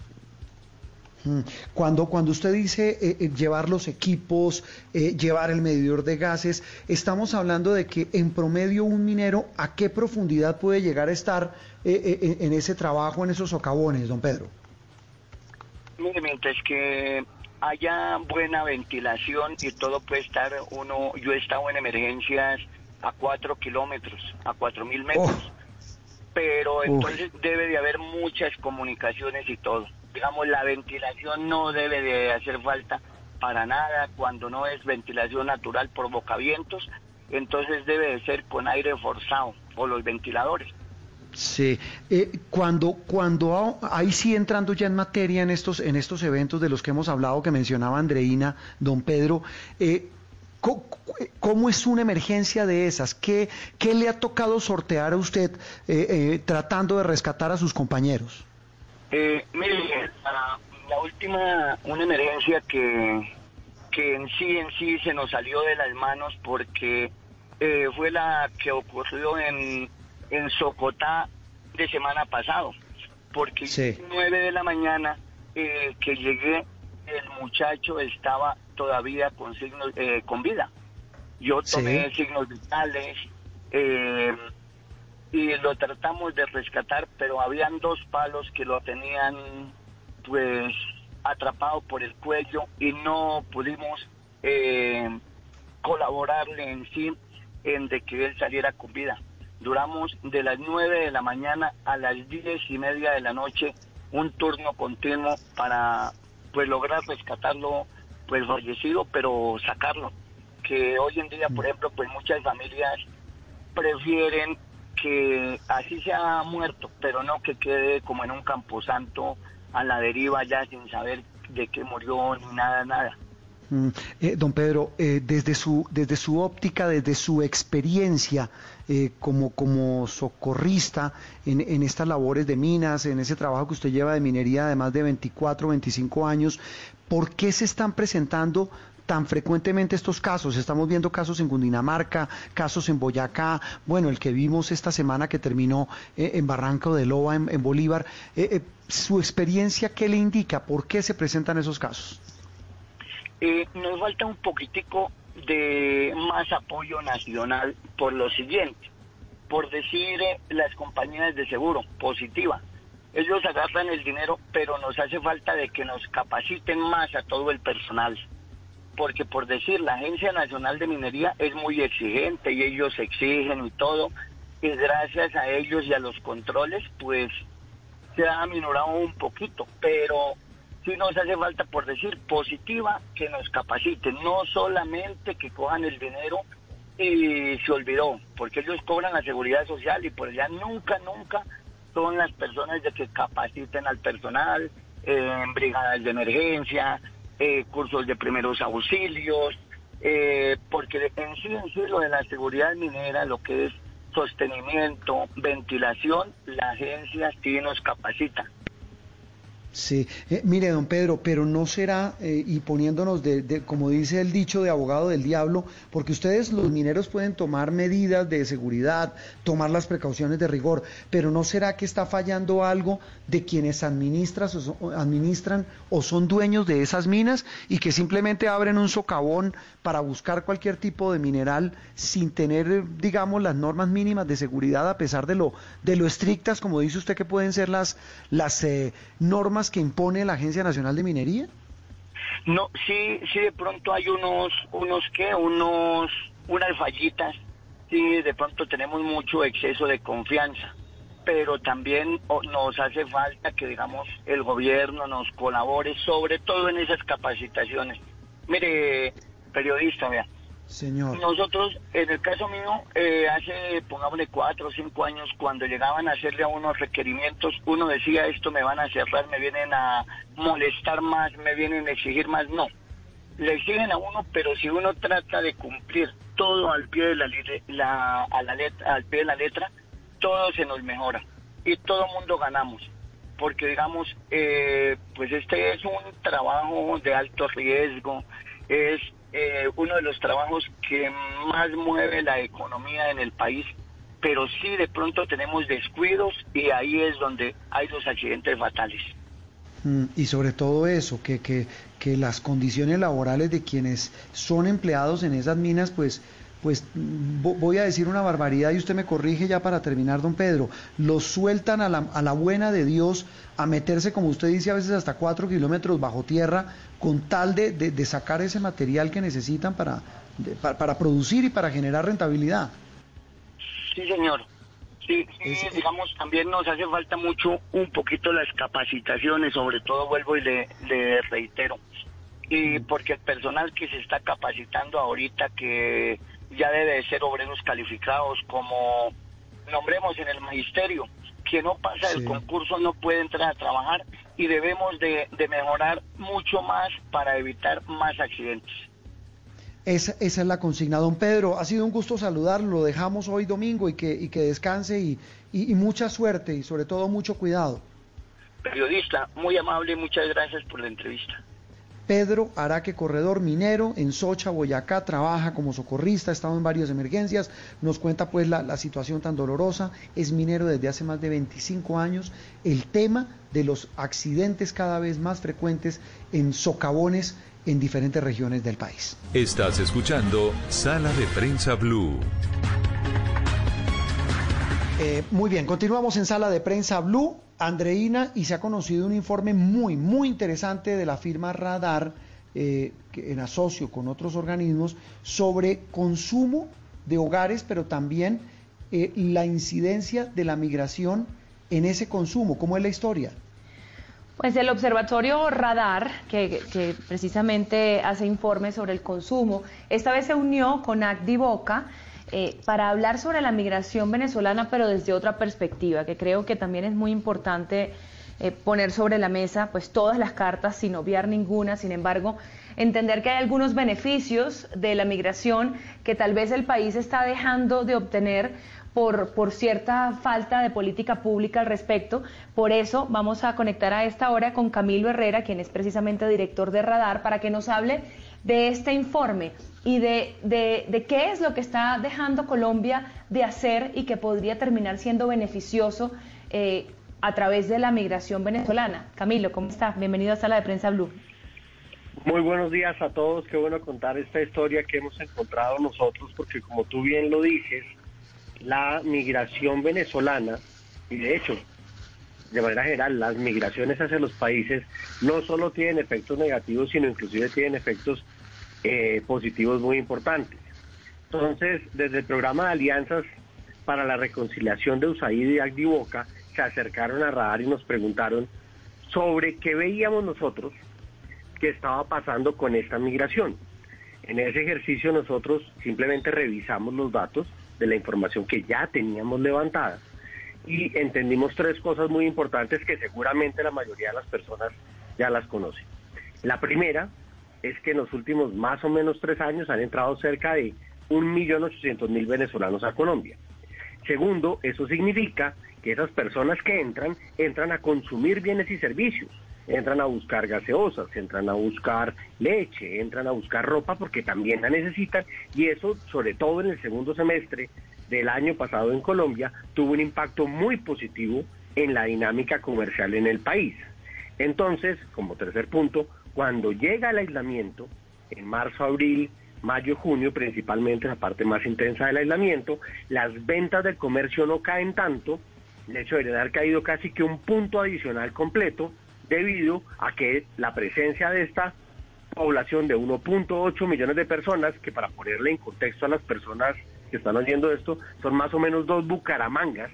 Mm. Cuando, cuando usted dice eh, eh, llevar los equipos, eh, llevar el medidor de gases, estamos hablando de que en promedio un minero, ¿a qué profundidad puede llegar a estar eh, eh, en ese trabajo, en esos socavones, don Pedro? Mire, mientras que haya buena ventilación y todo puede estar uno, yo he estado en emergencias a cuatro kilómetros, a cuatro mil metros, pero entonces debe de haber muchas comunicaciones y todo. Digamos, la ventilación no debe de hacer falta para nada cuando no es ventilación natural por bocavientos, entonces debe de ser con aire forzado o los ventiladores. Sí, eh, cuando, cuando ahí sí entrando ya en materia en estos, en estos eventos de los que hemos hablado, que mencionaba Andreina, don Pedro, eh, ¿cómo es una emergencia de esas? ¿Qué, qué le ha tocado sortear a usted eh, eh, tratando de rescatar a sus compañeros? Eh, mire, la, la última, una emergencia que, que en sí, en sí se nos salió de las manos porque eh, fue la que ocurrió en, en Socotá de semana pasado. Porque Sí. nueve de la mañana eh, que llegué, el muchacho estaba todavía con signos, eh, con vida. Yo tomé Sí. signos vitales, eh, y lo tratamos de rescatar, pero habían dos palos que lo tenían pues atrapado por el cuello y no pudimos eh, colaborarle en sí en de que él saliera con vida. Duramos de las 9 de la mañana a las diez y media de la noche un turno continuo para pues lograr rescatarlo pues fallecido pero sacarlo. Que hoy en día por ejemplo pues muchas familias prefieren que así sea muerto, pero no que quede como en un camposanto a la deriva ya sin saber de qué murió ni nada, nada. Mm, eh, don Pedro, eh, desde su desde su óptica, desde su experiencia eh, como como socorrista en, en estas labores de minas, en ese trabajo que usted lleva de minería de más de 24, 25 años, ¿por qué se están presentando tan frecuentemente estos casos? Estamos viendo casos en Cundinamarca, casos en Boyacá, bueno, el que vimos esta semana que terminó eh, en Barranco de Loba, en, Bolívar. Eh, eh, ¿Su experiencia qué le indica? ¿Por qué se presentan esos casos? Eh, nos falta un poquitico de más apoyo nacional por lo siguiente, por decir las compañías de seguro, positiva. Ellos agarran el dinero, pero nos hace falta de que nos capaciten más a todo el personal. Porque por decir, la Agencia Nacional de Minería es muy exigente y ellos exigen y todo. Y gracias a ellos y a los controles, pues se ha minorado un poquito, pero sí nos hace falta, por decir, positiva, que nos capaciten, no solamente que cojan el dinero y se olvidó, porque ellos cobran la seguridad social y por allá nunca, nunca son las personas de que capaciten al personal en brigadas de emergencia, eh, cursos de primeros auxilios, eh, porque en sí, en sí lo de la seguridad minera, lo que es sostenimiento, ventilación, la agencia sí nos capacita. Sí, Eh, mire, don Pedro, pero no será, eh, y poniéndonos, de, de- como dice el dicho de abogado del diablo, porque ustedes, los mineros, pueden tomar medidas de seguridad, tomar las precauciones de rigor, pero no será que está fallando algo de quienes administras o son- administran o son dueños de esas minas y que simplemente abren un socavón para buscar cualquier tipo de mineral sin tener, digamos, las normas mínimas de seguridad, a pesar de lo, de lo estrictas, como dice usted, que pueden ser las, las eh, normas que impone la Agencia Nacional de Minería? No, sí, sí de pronto hay unos, unos que, unos, unas fallitas, sí de pronto tenemos mucho exceso de confianza, pero también oh, nos hace falta que digamos el gobierno nos colabore, sobre todo en esas capacitaciones. Mire, periodista, vea, Señor. nosotros, en el caso mío, eh, hace, pongámosle, cuatro o cinco años, cuando llegaban a hacerle a unos requerimientos, uno decía, esto me van a cerrar, me vienen a molestar más, me vienen a exigir más. No, le exigen a uno, pero si uno trata de cumplir todo al pie de la, la- a la letra, al pie de la letra, todo se nos mejora y todo mundo ganamos. Porque digamos, eh, pues este es un trabajo de alto riesgo, es eh, uno de los trabajos que más mueve la economía en el país, pero sí de pronto tenemos descuidos y ahí es donde hay los accidentes fatales. Mm, y sobre todo eso, que, que, que las condiciones laborales de quienes son empleados en esas minas, pues pues voy a decir una barbaridad y usted me corrige ya para terminar, don Pedro, los sueltan a la, a la buena de Dios a meterse, como usted dice, a veces hasta cuatro kilómetros bajo tierra con tal de, de, sacar ese material que necesitan para, para, producir y para generar rentabilidad. Sí, señor. Sí, digamos, también nos hace falta mucho un poquito las capacitaciones, sobre todo vuelvo y le, le reitero, y porque el personal que se está capacitando ahorita, que ya debe de ser obreros calificados como nombremos en el magisterio. Quien no pasa el concurso no puede entrar a trabajar y debemos de, mejorar mucho más para evitar más accidentes. Esa, esa, es la consigna. Don Pedro, ha sido un gusto saludarlo. Lo dejamos hoy domingo y que, y que descanse y, y, mucha suerte y sobre todo mucho cuidado. Periodista, muy amable, muchas gracias por la entrevista. Pedro Araque Corredor, minero en Socha, Boyacá, trabaja como socorrista, ha estado en varias emergencias, nos cuenta pues la, situación tan dolorosa, es minero desde hace más de 25 años, el tema de los accidentes cada vez más frecuentes en socavones en diferentes regiones del país. Estás escuchando Sala de Prensa Blue. Eh, muy bien, continuamos en Sala de Prensa Blue. Andreina, y se ha conocido un informe muy, muy interesante de la firma Radar, eh, en asocio con otros organismos, sobre consumo de hogares, pero también eh, la incidencia de la migración en ese consumo. ¿Cómo es la historia? Pues el Observatorio Radar, que, precisamente hace informes sobre el consumo, esta vez se unió con Acdivoca eh, para hablar sobre la migración venezolana, pero desde otra perspectiva, que creo que también es muy importante eh, poner sobre la mesa pues todas las cartas sin obviar ninguna, sin embargo, entender que hay algunos beneficios de la migración que tal vez el país está dejando de obtener por, por, cierta falta de política pública al respecto. Por eso vamos a conectar a esta hora con Camilo Herrera, quien es precisamente director de Radar, para que nos hable de este informe y de, de, qué es lo que está dejando Colombia de hacer y que podría terminar siendo beneficioso eh, a través de la migración venezolana. Camilo, ¿cómo está? Bienvenido a Sala de Prensa Blue. Muy buenos días a todos, qué bueno contar esta historia que hemos encontrado nosotros, porque como tú bien lo dices, la migración venezolana, y de hecho, de manera general, las migraciones hacia los países no solo tienen efectos negativos, sino inclusive tienen efectos eh, positivos muy importantes. Entonces, desde el programa de alianzas para la reconciliación de USAID y Agdivoca, se acercaron a Radar y nos preguntaron sobre qué veíamos nosotros que estaba pasando con esta migración. En ese ejercicio nosotros simplemente revisamos los datos de la información que ya teníamos levantada y entendimos tres cosas muy importantes que seguramente la mayoría de las personas ya las conocen. La primera es que en los últimos más o menos tres años han entrado cerca de 1.800.000 venezolanos a Colombia. Segundo, eso significa que esas personas que entran, entran a consumir bienes y servicios, entran a buscar gaseosas, entran a buscar leche, entran a buscar ropa porque también la necesitan y eso, sobre todo en el segundo semestre del año pasado en Colombia, tuvo un impacto muy positivo en la dinámica comercial en el país. Entonces, como tercer punto, cuando llega el aislamiento, en marzo, abril, mayo, junio, principalmente la parte más intensa del aislamiento, las ventas del comercio no caen tanto, de hecho debería haber caído casi que un punto adicional completo, debido a que la presencia de esta población de 1.8 millones de personas, que para ponerle en contexto a las personas que están oyendo esto, son más o menos dos bucaramangas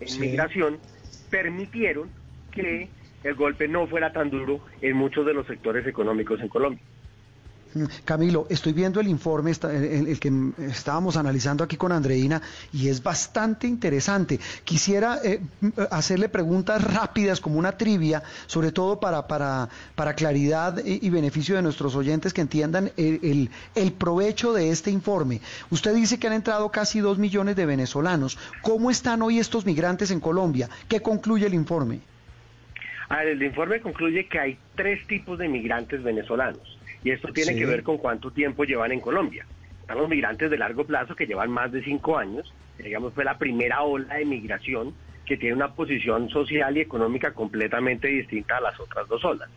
en migración, permitieron que el golpe no fuera tan duro en muchos de los sectores económicos en Colombia. Mm, Camilo, estoy viendo el informe, el, que estábamos analizando aquí con Andreina, y es bastante interesante. Quisiera eh, hacerle preguntas rápidas, como una trivia, sobre todo para, para, para claridad y, beneficio de nuestros oyentes que entiendan el, el, provecho de este informe. Usted dice que han entrado casi dos millones de venezolanos. ¿Cómo están hoy estos migrantes en Colombia? ¿Qué concluye el informe? El informe concluye que hay tres tipos de migrantes venezolanos. Y esto tiene Sí. que ver con cuánto tiempo llevan en Colombia. Están los migrantes de largo plazo que llevan más de cinco años, que, digamos fue la primera ola de migración que tiene una posición social y económica completamente distinta a las otras dos olas.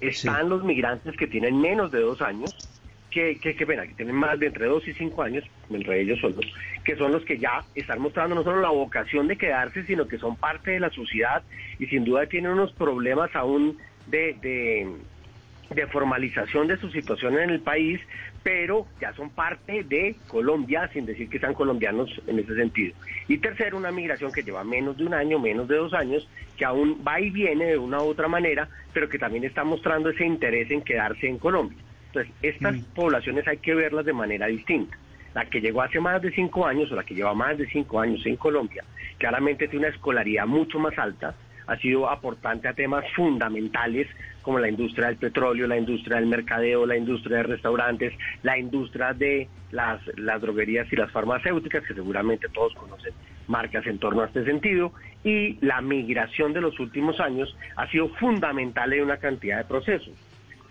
Están los migrantes que tienen menos de dos años, que, que, que, pena, que tienen más de entre dos y cinco años, entre ellos son los, que son los que ya están mostrando no solo la vocación de quedarse, sino que son parte de la sociedad y sin duda tienen unos problemas aún de formalización de su situación en el país, pero ya son parte de Colombia, sin decir que sean colombianos en ese sentido. Y tercero, una migración que lleva menos de un año, menos de dos años, que aún va y viene de una u otra manera, pero que también está mostrando ese interés en quedarse en Colombia. Entonces, estas poblaciones hay que verlas de manera distinta. La que llegó hace más de cinco años o la que lleva más de cinco años en Colombia, claramente tiene una escolaridad mucho más alta, ha sido aportante a temas fundamentales como la industria del petróleo, la industria del mercadeo, la industria de restaurantes, la industria de las, las droguerías y las farmacéuticas, que seguramente todos conocen marcas en torno a este sentido, y la migración de los últimos años ha sido fundamental en una cantidad de procesos.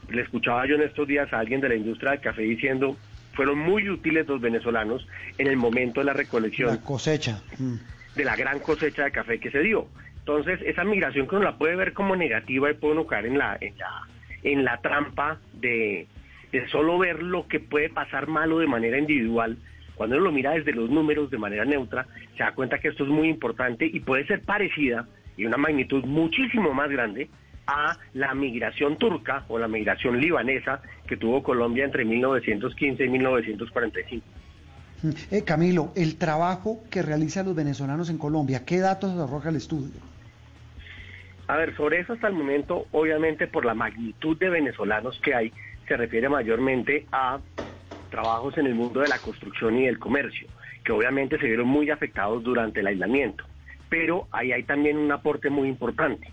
Le escuchaba yo en estos días a alguien de la industria del café diciendo, fueron muy útiles los venezolanos en el momento de la recolección La cosecha. Mm. de la gran cosecha de café que se dio. Entonces, esa migración que uno la puede ver como negativa y puede uno caer en la, en la, en la trampa de, de solo ver lo que puede pasar malo de manera individual. Cuando uno lo mira desde los números de manera neutra, se da cuenta que esto es muy importante y puede ser parecida y una magnitud muchísimo más grande a la migración turca o la migración libanesa que tuvo Colombia entre 1915 y 1945. Mm. Eh, Camilo, el trabajo que realizan los venezolanos en Colombia, ¿qué datos arroja el estudio? A ver, sobre eso hasta el momento, obviamente por la magnitud de venezolanos que hay, se refiere mayormente a trabajos en el mundo de la construcción y del comercio, que obviamente se vieron muy afectados durante el aislamiento. Pero ahí hay también un aporte muy importante.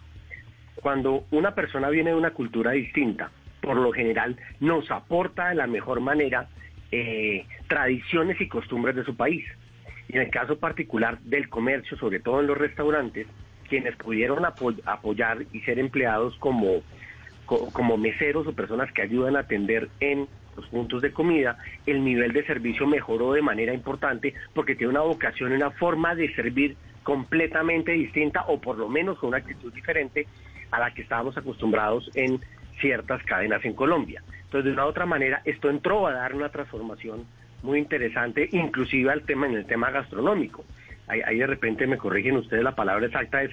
Cuando una persona viene de una cultura distinta, por lo general nos aporta de la mejor manera eh, tradiciones y costumbres de su país. Y en el caso particular del comercio, sobre todo en los restaurantes, quienes pudieron apo apoyar y ser empleados como, co como meseros o personas que ayudan a atender en los puntos de comida, el nivel de servicio mejoró de manera importante porque tiene una vocación, una forma de servir completamente distinta o por lo menos con una actitud diferente a la que estábamos acostumbrados en ciertas cadenas en Colombia. Entonces, de una u otra manera, esto entró a dar una transformación muy interesante, inclusive al tema en el tema gastronómico. Ahí, ahí de repente me corrigen ustedes, la palabra exacta es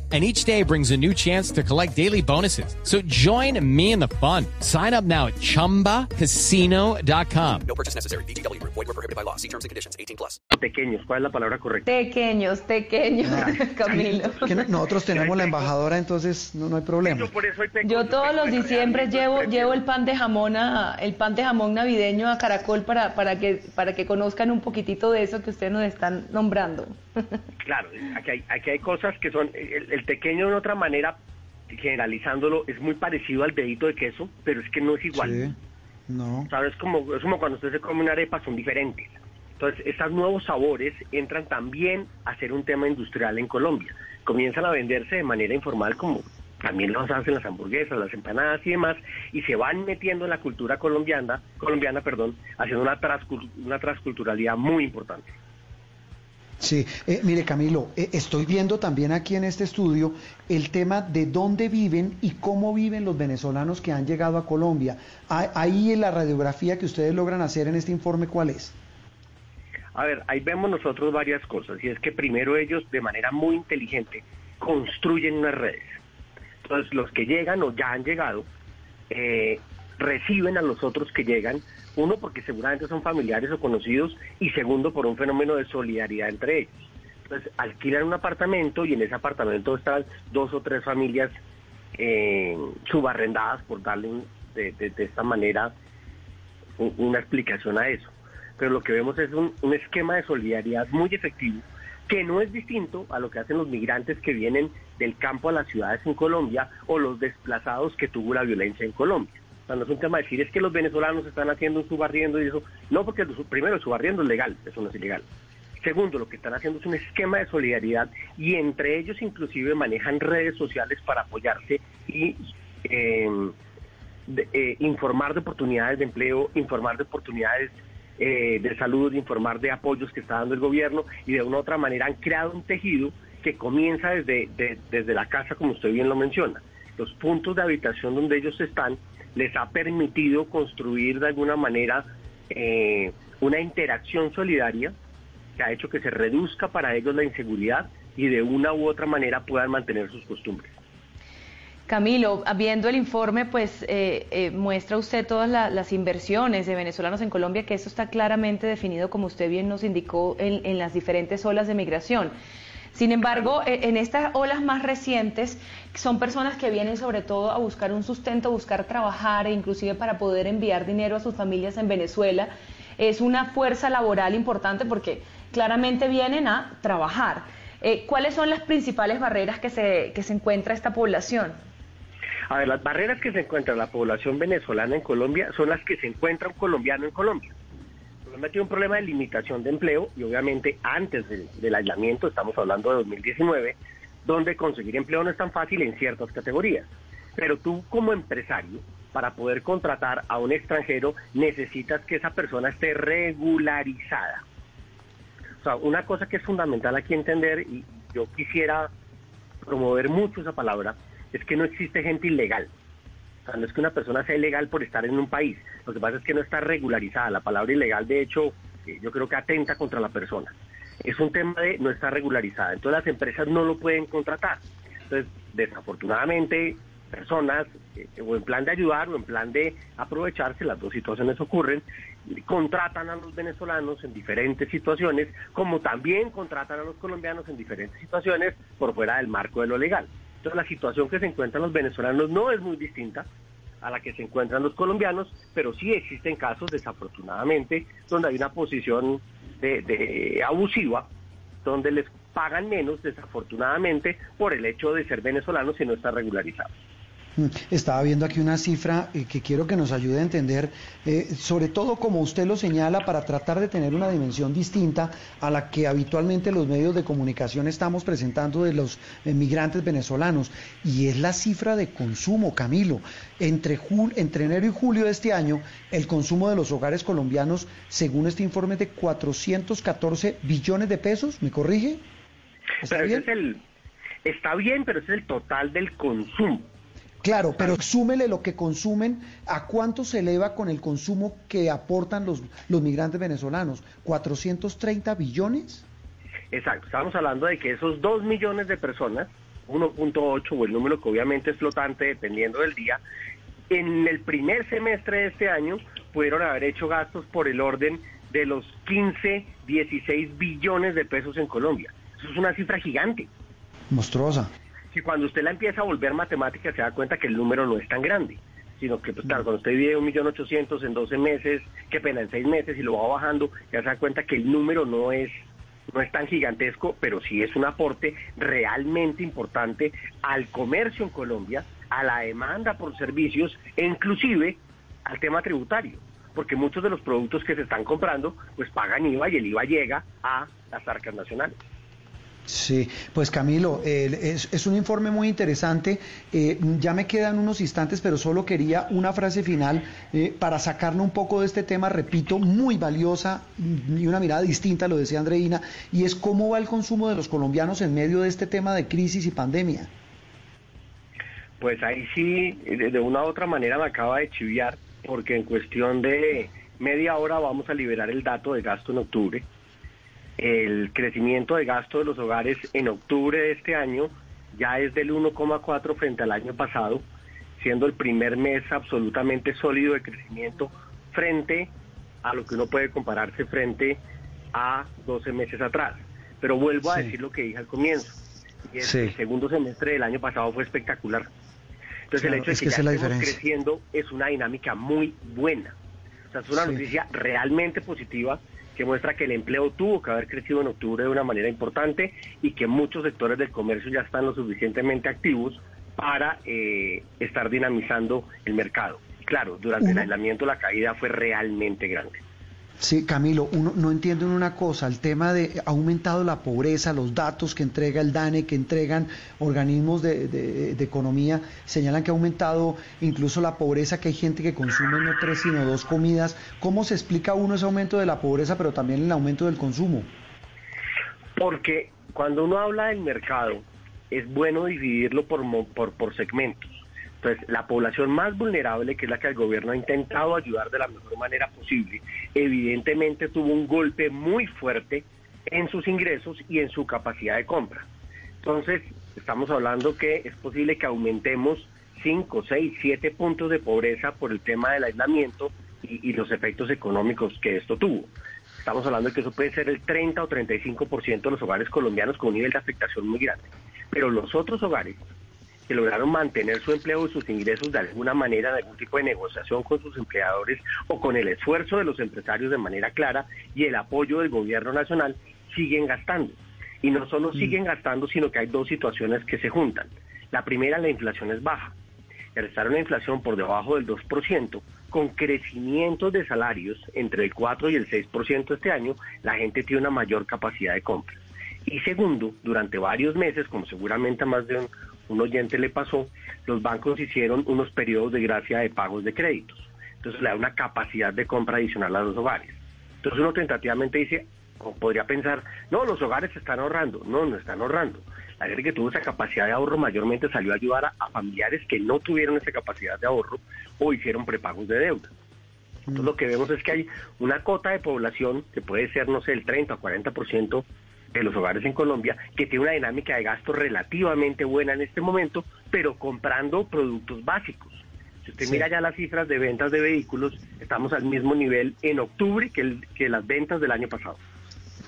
and each day brings a new chance to collect daily bonuses. So join me in the fun. Sign up now at ChumbaCasino.com. No purchase necessary. VGW Group. Void were prohibited by law. See terms and conditions. 18 plus. Pequeños, ¿cuál es la palabra correcta? Pequeños, pequeños, Camilo. Que no- nosotros tenemos la embajadora, entonces no, no hay problema. Yo todos los diciembre llevo llevo el pan de jamón a, el pan de jamón navideño a Caracol para para que para que conozcan un poquitito de eso que ustedes nos están nombrando. Claro, aquí hay, aquí hay cosas que son, el, el pequeño de otra manera, generalizándolo, es muy parecido al dedito de queso, pero es que no es igual. No. ¿Sabes? Como, es como cuando usted se come una arepa, son diferentes. Entonces, estos nuevos sabores entran también a ser un tema industrial en Colombia. Comienzan a venderse de manera informal como también los hacen las hamburguesas, las empanadas y demás, y se van metiendo en la cultura colombiana, colombiana, perdón, haciendo una, transcul- una transculturalidad muy importante. Sí, eh, mire Camilo, eh, estoy viendo también aquí en este estudio el tema de dónde viven y cómo viven los venezolanos que han llegado a Colombia. Ah, Ahí en la radiografía que ustedes logran hacer en este informe, ¿cuál es? A ver, ahí vemos nosotros varias cosas, y es que primero ellos de manera muy inteligente construyen unas redes. Entonces los que llegan o ya han llegado, eh, reciben a los otros que llegan, uno porque seguramente son familiares o conocidos, y segundo por un fenómeno de solidaridad entre ellos. Entonces alquilan un apartamento y en ese apartamento están dos o tres familias eh, subarrendadas, por darle de, esta manera un- una explicación a eso. Pero lo que vemos es un esquema de solidaridad muy efectivo que no es distinto a lo que hacen los migrantes que vienen del campo a las ciudades en Colombia o los desplazados que tuvo la violencia en Colombia. No es un tema de decir es que los venezolanos están haciendo un subarriendo y eso. No, porque primero el subarriendo es legal, eso no es ilegal. Segundo, lo que están haciendo es un esquema de solidaridad y entre ellos inclusive manejan redes sociales para apoyarse y em, eh, informar de oportunidades de empleo, informar de oportunidades eh, de salud, informar de apoyos que está dando el gobierno y de una u otra manera han creado un tejido que comienza desde, desde la casa, como usted bien lo menciona. Los puntos de habitación donde ellos están les ha permitido construir de alguna manera eh, una interacción solidaria que ha hecho que se reduzca para ellos la inseguridad y de una u otra manera puedan mantener sus costumbres. Camilo, viendo el informe, pues eh, eh, muestra usted todas las inversiones de venezolanos en Colombia, que eso está claramente definido, como usted bien nos indicó, en, las diferentes olas de migración. Sin embargo, e, en estas olas más recientes, son personas que vienen sobre todo a buscar un sustento, buscar trabajar e inclusive para poder enviar dinero a sus familias en Venezuela. Es una fuerza laboral importante porque claramente vienen a trabajar. Eh, ¿Cuáles son las principales barreras que se, que se encuentra esta población? A ver, las barreras que se encuentra la población venezolana en Colombia son las que se encuentra un colombiano en Colombia. Colombia tiene un problema de limitación de empleo y obviamente antes del, aislamiento, estamos hablando de 2019, donde conseguir empleo no es tan fácil en ciertas categorías. Pero tú como empresario, para poder contratar a un extranjero, necesitas que esa persona esté regularizada. O sea, una cosa que es fundamental aquí entender, y yo quisiera promover mucho esa palabra, es que no existe gente ilegal. O sea, no es que una persona sea ilegal por estar en un país. Lo que pasa es que no está regularizada. La palabra ilegal, de hecho, eh, yo creo que atenta contra la persona. Es un tema de no estar regularizada. Entonces las empresas no lo pueden contratar. Entonces, desafortunadamente, personas, eh, o en plan de ayudar o en plan de aprovecharse, las dos situaciones ocurren, contratan a los venezolanos en diferentes situaciones, como también contratan a los colombianos en diferentes situaciones por fuera del marco de lo legal. Entonces la situación que se encuentran los venezolanos no es muy distinta a la que se encuentran los colombianos, pero sí existen casos, desafortunadamente, donde hay una posición de, abusiva, donde les pagan menos, desafortunadamente, por el hecho de ser venezolanos y no estar regularizados. Mm, estaba viendo aquí una cifra eh, que quiero que nos ayude a entender, eh, sobre todo como usted lo señala, para tratar de tener una dimensión distinta a la que habitualmente los medios de comunicación estamos presentando de los migrantes venezolanos, y es la cifra de consumo, Camilo. Entre, entre enero y julio de este año, el consumo de los hogares colombianos, según este informe, es de 414 billones de pesos, ¿me corrige? ¿Está bien? está bien, pero ese es el total del consumo. Claro, pero súmele lo que consumen, ¿a cuánto se eleva con el consumo que aportan los, los migrantes venezolanos? ¿430 billones? Exacto, estamos hablando de que esos 2 millones de personas, 1.8 o el número que obviamente es flotante dependiendo del día, en el primer semestre de este año pudieron haber hecho gastos por el orden de los 15, 16 billones de pesos en Colombia. Eso es una cifra gigante. Monstruosa si cuando usted la empieza a volver matemática se da cuenta que el número no es tan grande, sino que, pues claro, cuando usted millón ochocientos en 12 meses, qué pena, en 6 meses y lo va bajando, ya se da cuenta que el número no es no es tan gigantesco, pero sí es un aporte realmente importante al comercio en Colombia, a la demanda por servicios e inclusive al tema tributario, porque muchos de los productos que se están comprando pues pagan IVA y el IVA llega a las arcas nacionales. Sí, pues Camilo, es, un informe muy interesante. Eh, ya me quedan unos instantes, pero solo quería una frase final eh, para sacarnos un poco de este tema, repito, muy valiosa y una mirada distinta, lo decía Andreina, y es cómo va el consumo de los colombianos en medio de este tema de crisis y pandemia. Pues ahí sí, de una u otra manera me acaba de chiviar, porque en cuestión de media hora vamos a liberar el dato de gasto en octubre el crecimiento de gasto de los hogares en octubre de este año ya es del 1,4 frente al año pasado, siendo el primer mes absolutamente sólido de crecimiento frente a lo que uno puede compararse frente a 12 meses atrás. Pero vuelvo a decir lo que dije al comienzo. Y El segundo semestre del año pasado fue espectacular. Entonces el hecho de que, ya estemos creciendo es una dinámica muy buena. O sea, es una noticia realmente positiva que muestra que el empleo tuvo que haber crecido en octubre de una manera importante y que muchos sectores del comercio ya están lo suficientemente activos para eh, estar dinamizando el mercado. Claro, durante el aislamiento la caída fue realmente grande. Sí, Camilo, uno no entiende una cosa, el tema de ha aumentado la pobreza, los datos que entrega el DANE, que entregan organismos de, economía, señalan que ha aumentado incluso la pobreza, que hay gente que consume no tres sino dos comidas. ¿Cómo se explica uno ese aumento de la pobreza, pero también el aumento del consumo? Porque cuando uno habla del mercado, es bueno dividirlo por, por, por segmentos. Entonces, la población más vulnerable, que es la que el gobierno ha intentado ayudar de la mejor manera posible, evidentemente tuvo un golpe muy fuerte en sus ingresos y en su capacidad de compra. Entonces, estamos hablando que es posible que aumentemos 5, 6, 7 puntos de pobreza por el tema del aislamiento y, y los efectos económicos que esto tuvo. Estamos hablando de que eso puede ser el 30 o 35% de los hogares colombianos con un nivel de afectación muy grande. Pero los otros hogares que lograron mantener su empleo y sus ingresos de alguna manera, de algún tipo de negociación con sus empleadores o con el esfuerzo de los empresarios de manera clara y el apoyo del gobierno nacional, siguen gastando. Y no solo mm. siguen gastando, sino que hay dos situaciones que se juntan. La primera, la inflación es baja. Estar una inflación por debajo del 2%, con crecimientos de salarios entre el 4 y el 6% este año, la gente tiene una mayor capacidad de compra. Y segundo, durante varios meses, como seguramente más de un, un oyente le pasó, los bancos hicieron unos periodos de gracia de pagos de créditos. Entonces le da una capacidad de compra adicional a los hogares. Entonces uno tentativamente dice, o podría pensar, no, los hogares están ahorrando. No, no están ahorrando. La gente que tuvo esa capacidad de ahorro mayormente salió a ayudar a, familiares que no tuvieron esa capacidad de ahorro o hicieron prepagos de deuda. Entonces lo que vemos es que hay una cota de población que puede ser, no sé, el 30 o 40% de los hogares en Colombia, que tiene una dinámica de gasto relativamente buena en este momento, pero comprando productos básicos. Si usted mira ya las cifras de ventas de vehículos, estamos al mismo nivel en octubre que, que las ventas del año pasado.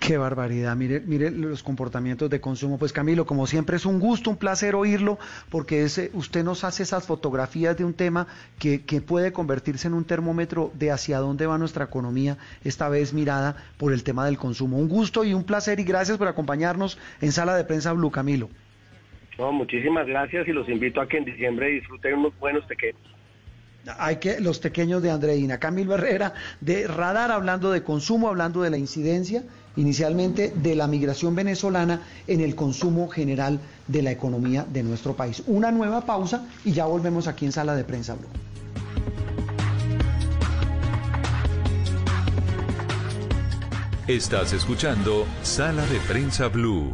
Qué barbaridad, mire, mire los comportamientos de consumo. Pues Camilo, como siempre es un gusto, un placer oírlo, porque ese, usted nos hace esas fotografías de un tema que, que, puede convertirse en un termómetro de hacia dónde va nuestra economía, esta vez mirada por el tema del consumo. Un gusto y un placer y gracias por acompañarnos en Sala de Prensa Blue, Camilo. No, muchísimas gracias y los invito a que en diciembre disfruten unos buenos pequeños hay que los pequeños de Andreina. Camilo Herrera de Radar hablando de consumo, hablando de la incidencia inicialmente de la migración venezolana en el consumo general de la economía de nuestro país. Una nueva pausa y ya volvemos aquí en Sala de Prensa Blue. Estás escuchando Sala de Prensa Blue.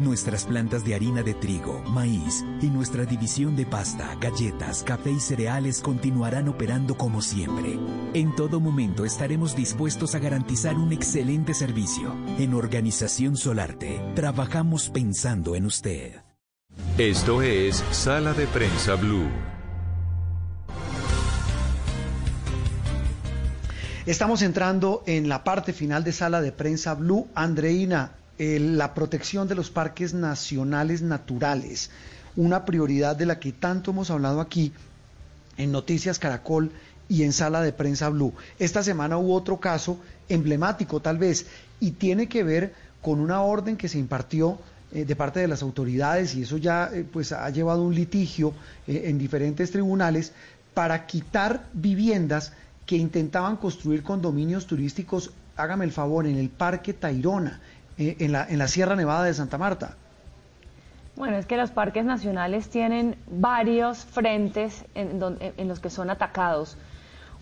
Nuestras plantas de harina de trigo, maíz y nuestra división de pasta, galletas, café y cereales continuarán operando como siempre. En todo momento estaremos dispuestos a garantizar un excelente servicio. En Organización Solarte, trabajamos pensando en usted. Esto es Sala de Prensa Blue. Estamos entrando en la parte final de Sala de Prensa Blue. Andreina, la protección de los parques nacionales naturales, una prioridad de la que tanto hemos hablado aquí en Noticias Caracol y en Sala de Prensa Blue. Esta semana hubo otro caso emblemático tal vez y tiene que ver con una orden que se impartió eh, de parte de las autoridades y eso ya eh, pues ha llevado un litigio eh, en diferentes tribunales para quitar viviendas que intentaban construir condominios turísticos, hágame el favor, en el Parque Tairona, en, la, en la Sierra Nevada de Santa Marta. Bueno, es que los parques nacionales tienen varios frentes en, en, los que son atacados.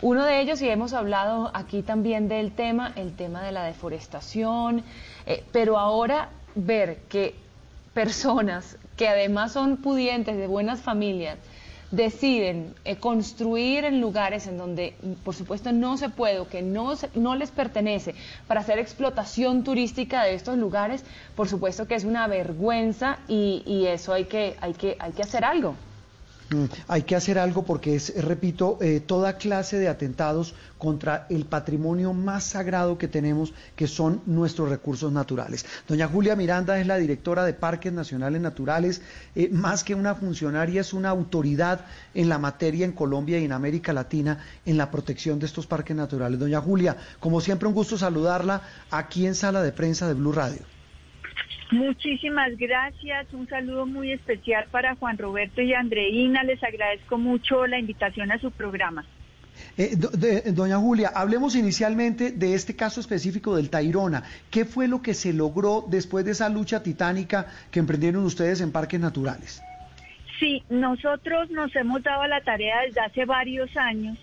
Uno de ellos, y hemos hablado aquí también del tema, el tema de la deforestación, pero ahora ver que personas que además son pudientes, de buenas familias, deciden eh, construir en lugares en donde, por supuesto, no se puede o que no, no les pertenece para hacer explotación turística de estos lugares, por supuesto que es una vergüenza y, y eso hay que, hay, que, hay que hacer algo. Mm, hay que hacer algo porque es, repito, eh, toda clase de atentados contra el patrimonio más sagrado que tenemos, que son nuestros recursos naturales. Doña Julia Miranda es la directora de Parques Nacionales Naturales, eh, más que una funcionaria, es una autoridad en la materia en Colombia y en América Latina en la protección de estos parques naturales. Doña Julia, como siempre, un gusto saludarla aquí en Sala de Prensa de Blue Radio. Muchísimas gracias. Un saludo muy especial para Juan Roberto y Andreina. Les agradezco mucho la invitación a su programa. Eh, doña Julia, hablemos inicialmente de este caso específico del Tairona. ¿Qué fue lo que se logró después de esa lucha titánica que emprendieron ustedes en parques naturales? Sí, nosotros nos hemos dado la tarea desde hace varios años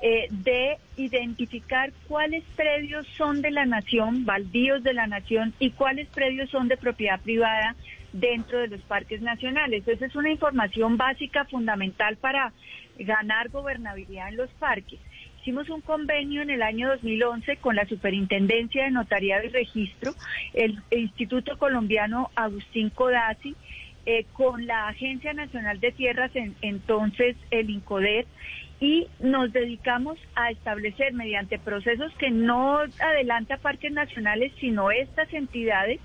eh, de identificar cuáles predios son de la nación, baldíos de la nación, y cuáles predios son de propiedad privada dentro de los parques nacionales. Esa es una información básica fundamental para ganar gobernabilidad en los parques. Hicimos un convenio en el año 2011 con la Superintendencia de Notariado y Registro, el Instituto Colombiano Agustín Codazzi, eh, con la Agencia Nacional de Tierras, entonces el INCODER, y nos dedicamos a establecer mediante procesos que no adelanta parques nacionales, sino estas entidades,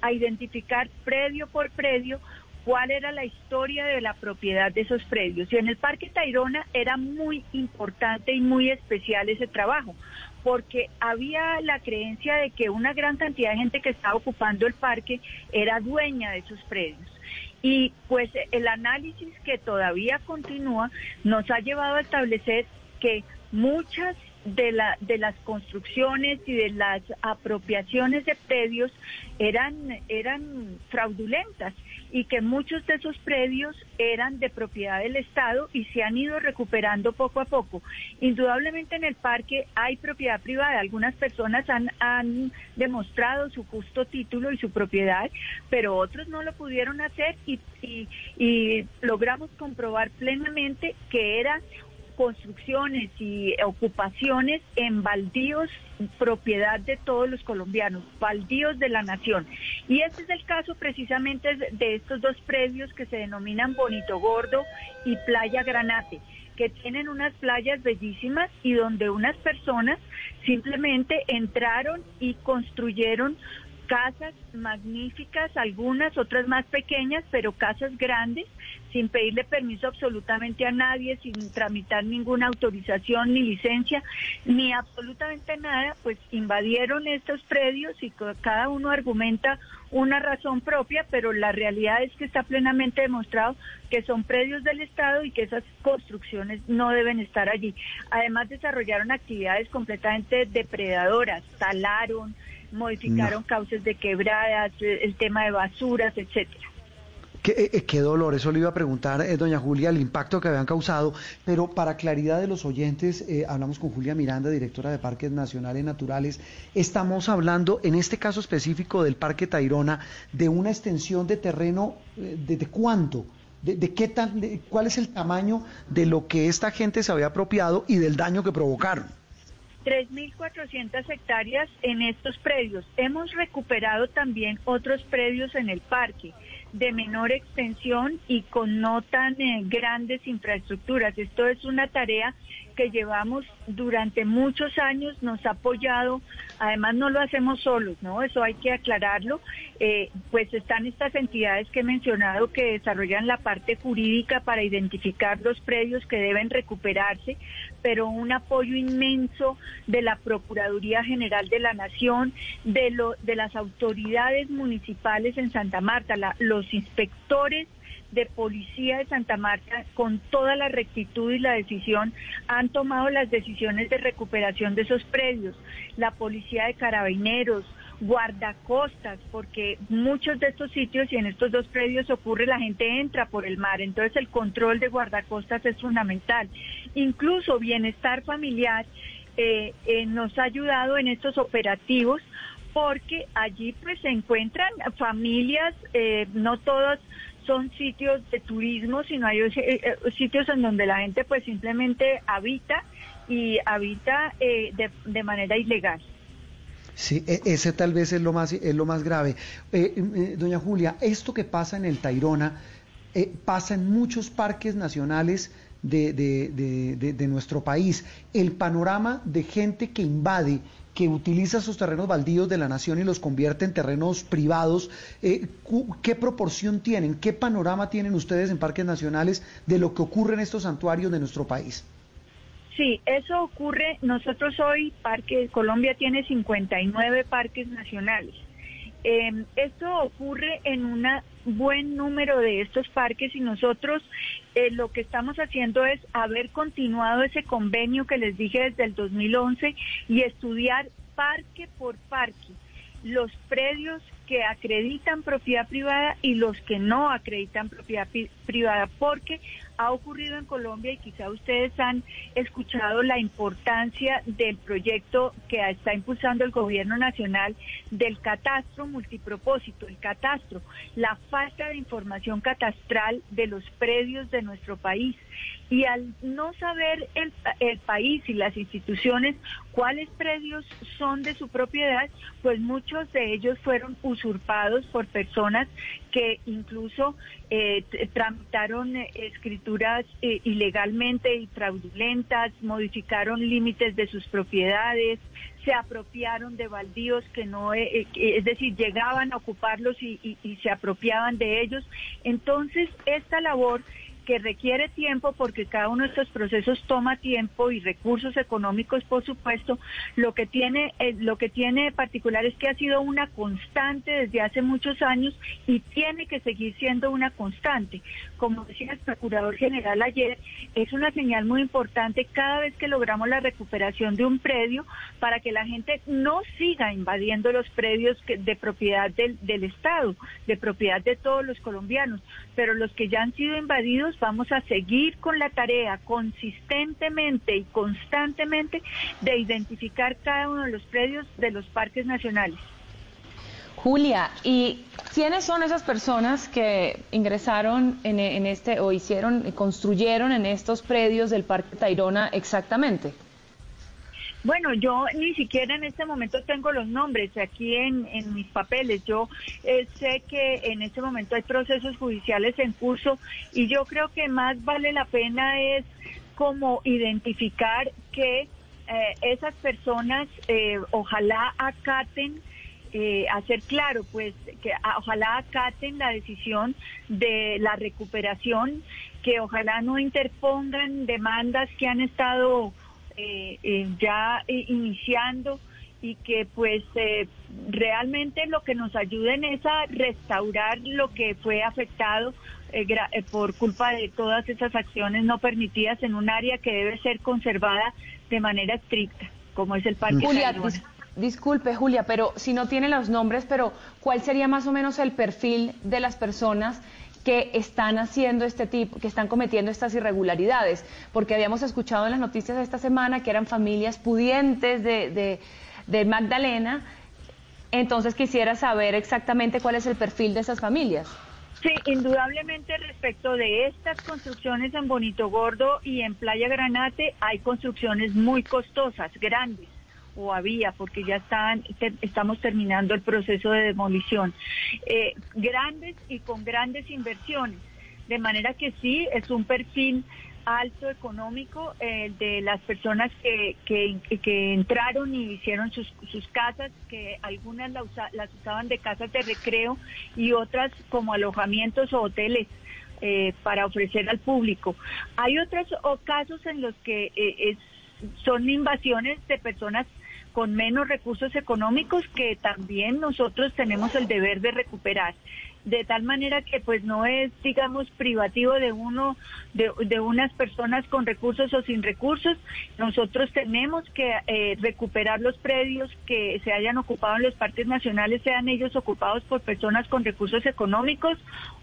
a identificar predio por predio cuál era la historia de la propiedad de esos predios. Y en el Parque Tayrona era muy importante y muy especial ese trabajo, porque había la creencia de que una gran cantidad de gente que estaba ocupando el parque era dueña de esos predios. Y pues el análisis que todavía continúa nos ha llevado a establecer que muchas de, la, de las construcciones y de las apropiaciones de predios eran, eran fraudulentas y que muchos de esos predios eran de propiedad del Estado y se han ido recuperando poco a poco. Indudablemente en el parque hay propiedad privada, algunas personas han, han demostrado su justo título y su propiedad, pero otros no lo pudieron hacer y, y, y logramos comprobar plenamente que era construcciones y ocupaciones en baldíos propiedad de todos los colombianos, baldíos de la nación. Y este es el caso precisamente de estos dos predios que se denominan Bonito Gordo y Playa Granate que tienen unas playas bellísimas y donde unas personas simplemente entraron y construyeron casas magníficas, algunas, otras más pequeñas, pero casas grandes, sin pedirle permiso absolutamente a nadie, sin tramitar ninguna autorización ni licencia, ni absolutamente nada, pues invadieron estos predios y cada uno argumenta una razón propia, pero la realidad es que está plenamente demostrado que son predios del Estado y que esas construcciones no deben estar allí. Además desarrollaron actividades completamente depredadoras, talaron, modificaron cauces de quebradas, eh, el tema de basuras, etcétera. Qué, eh, eh, qué, dolor, eso le iba a preguntar, doña Julia, el impacto que habían causado, pero para claridad de los oyentes, hablamos con Julia Miranda, directora de Parques Nacionales Naturales, estamos hablando, en este caso específico del Parque Tayrona, de una extensión de terreno, ¿desde cuánto? De, qué tan, ¿Cuál es el tamaño de lo que esta gente se había apropiado y del daño que provocaron? 3.400 hectáreas en estos predios. Hemos recuperado también otros predios en el parque de menor extensión y con no tan eh, grandes infraestructuras. Esto es una tarea que llevamos durante muchos años, nos ha apoyado, además no lo hacemos solos, ¿no? Eso hay que aclararlo, eh, pues están estas entidades que he mencionado que desarrollan la parte jurídica para identificar los predios que deben recuperarse, pero un apoyo inmenso de la Procuraduría General de la Nación, de, lo, de las autoridades municipales en Santa Marta, los inspectores de Policía de Santa Marta, con toda la rectitud y la decisión, han tomado las decisiones de recuperación de esos predios. La Policía de Carabineros, guardacostas, porque muchos de estos sitios y en estos dos predios ocurre, la gente entra por el mar, entonces el control de guardacostas es fundamental. Incluso bienestar familiar eh, eh, nos ha ayudado en estos operativos porque allí pues se encuentran familias, eh, no todas son sitios de turismo, sino hay eh, eh, sitios en donde la gente pues simplemente habita y habita eh, de, manera ilegal. Sí, e, ese tal vez es lo más, es lo más grave. doña Julia, esto que pasa en el Tairona, eh, pasa en muchos parques nacionales de, de, nuestro país. El panorama de gente que invade que utiliza esos terrenos baldíos de la nación y los convierte en terrenos privados, eh, ¿qué proporción tienen, qué panorama tienen ustedes en parques nacionales de lo que ocurre en estos santuarios de nuestro país? Sí, eso ocurre. Nosotros hoy, Parque Colombia tiene 59 parques nacionales. Em, esto ocurre en un buen número de estos parques y nosotros eh, lo que estamos haciendo es haber continuado ese convenio que les dije desde el 2011 y estudiar parque por parque los predios que acreditan propiedad privada y los que no acreditan propiedad privada, porque ha ocurrido en Colombia y quizá ustedes han escuchado la importancia del proyecto que está impulsando el gobierno nacional del catastro multipropósito, el catastro, la falta de información catastral de los predios de nuestro país. Y al no saber el, país y las instituciones cuáles predios son de su propiedad, pues muchos de ellos fueron usurpados por personas que incluso eh, tramitaron eh, escrituras eh, ilegalmente y fraudulentas, modificaron límites de sus propiedades, se apropiaron de baldíos que no, es decir, llegaban a ocuparlos y se apropiaban de ellos. Entonces, esta labor que requiere tiempo porque cada uno de estos procesos toma tiempo y recursos económicos, por supuesto. Lo que tiene eh, lo que tiene particular es que ha sido una constante desde hace muchos años y tiene que seguir siendo una constante. Como decía el procurador general ayer, es una señal muy importante cada vez que logramos la recuperación de un predio para que la gente no siga invadiendo los predios de propiedad del, del Estado, de propiedad de todos los colombianos, pero los que ya han sido invadidos vamos a seguir con la tarea consistentemente y constantemente de identificar cada uno de los predios de los parques nacionales. Julia, ¿y quiénes son esas personas que ingresaron en, en este o hicieron, construyeron en estos predios del Parque Tayrona exactamente? Bueno, yo ni siquiera en este momento tengo los nombres aquí en, mis papeles. Yo eh, sé que en este momento hay procesos judiciales en curso y yo creo que más vale la pena es como identificar que eh, esas personas eh, ojalá acaten hacer claro, pues que ojalá acaten la decisión de la recuperación, que ojalá no interpongan demandas que han estado eh, eh, ya eh, iniciando y que pues realmente lo que nos ayuden es a restaurar lo que fue afectado por culpa de todas esas acciones no permitidas en un área que debe ser conservada de manera estricta, como es el Parque Julia, disculpe Julia, pero si no tiene los nombres, pero ¿cuál sería más o menos el perfil de las personas que están haciendo este tipo, que están cometiendo estas irregularidades, porque habíamos escuchado en las noticias de esta semana que eran familias pudientes de, de, Magdalena, entonces quisiera saber exactamente cuál es el perfil de esas familias. Sí, indudablemente respecto de estas construcciones en Bonito Gordo y en Playa Granate hay construcciones muy costosas, grandes o había, porque ya están, estamos terminando el proceso de demolición, eh, grandes y con grandes inversiones. De manera que sí, es un perfil alto económico eh, de las personas que, que, entraron y hicieron sus, sus casas, que algunas las usaban de casas de recreo y otras como alojamientos o hoteles. Eh, para ofrecer al público. Hay otros casos en los que es, son invasiones de personas con menos recursos económicos que también nosotros tenemos el deber de recuperar. De tal manera que pues no es digamos privativo de uno de, unas personas con recursos o sin recursos. Nosotros tenemos que eh, recuperar los predios que se hayan ocupado en los parques nacionales sean ellos ocupados por personas con recursos económicos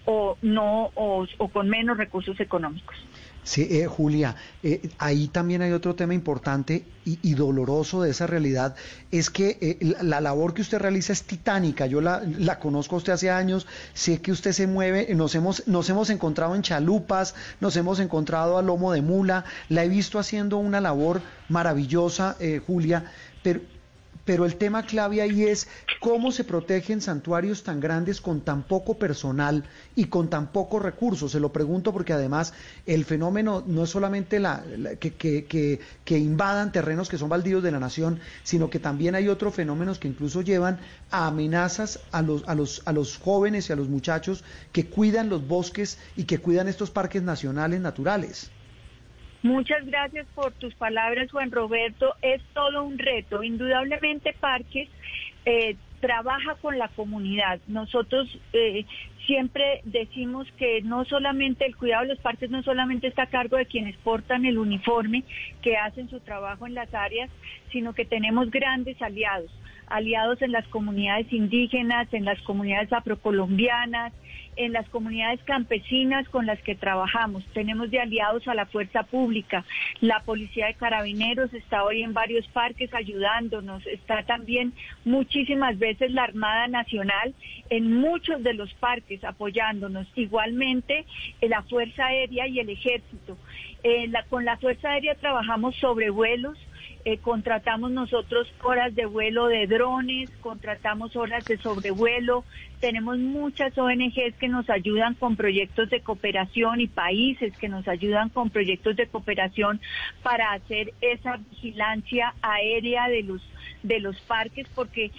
o no o con menos recursos económicos Sí, eh, Julia, eh, ahí también hay otro tema importante y, doloroso de esa realidad, es que eh, la, labor que usted realiza es titánica, yo la, la, conozco a usted hace años, sé que usted se mueve, nos hemos, nos hemos encontrado en chalupas, nos hemos encontrado a lomo de mula, la he visto haciendo una labor maravillosa, Julia, pero pero el tema clave ahí es cómo se protegen santuarios tan grandes con tan poco personal y con tan pocos recursos. Se lo pregunto porque además el fenómeno no es solamente la, que, que, que, invadan terrenos que son baldíos de la nación, sino que también hay otros fenómenos que incluso llevan a amenazas a los, a los, a los jóvenes y a los muchachos que cuidan los bosques y que cuidan estos parques nacionales naturales. Muchas gracias por tus palabras, Juan Roberto. Es todo un reto. Indudablemente Parques eh, trabaja con la comunidad. Nosotros eh, siempre decimos que no solamente el cuidado de los parques no solamente está a cargo de quienes portan el uniforme, que hacen su trabajo en las áreas, sino que tenemos grandes aliados aliados en las comunidades indígenas, en las comunidades afrocolombianas, en las comunidades campesinas con las que trabajamos. Tenemos de aliados a la fuerza pública. La policía de carabineros está hoy en varios parques ayudándonos. Está también muchísimas veces la Armada Nacional en muchos de los parques apoyándonos. Igualmente eh, la Fuerza Aérea y el Ejército. Eh, con la Fuerza Aérea trabajamos sobre vuelos eh, contratamos nosotros horas de vuelo de drones, contratamos horas de sobrevuelo, tenemos muchas ONGs que nos ayudan con proyectos de cooperación y países que nos ayudan con proyectos de cooperación para hacer esa vigilancia aérea de los de los parques porque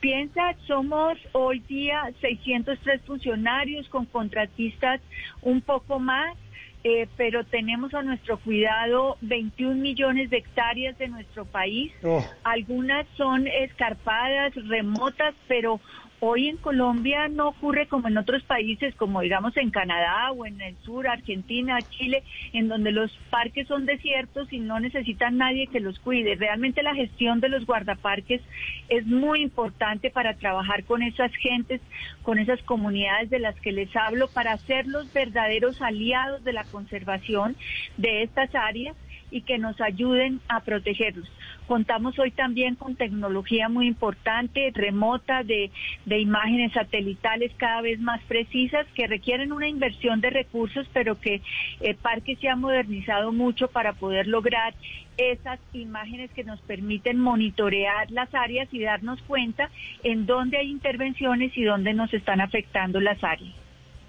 piensa, somos hoy día 603 funcionarios con contratistas un poco más eh, pero tenemos a nuestro cuidado 21 millones de hectáreas de nuestro país. Oh. Algunas son escarpadas, remotas, pero Hoy en Colombia no ocurre como en otros países, como digamos en Canadá o en el sur, Argentina, Chile, en donde los parques son desiertos y no necesitan nadie que los cuide. Realmente la gestión de los guardaparques es muy importante para trabajar con esas gentes, con esas comunidades de las que les hablo, para ser los verdaderos aliados de la conservación de estas áreas y que nos ayuden a protegerlos. Contamos hoy también con tecnología muy importante, remota, de, imágenes satelitales cada vez más precisas, que requieren una inversión de recursos, pero que el parque se ha modernizado mucho para poder lograr esas imágenes que nos permiten monitorear las áreas y darnos cuenta en dónde hay intervenciones y dónde nos están afectando las áreas.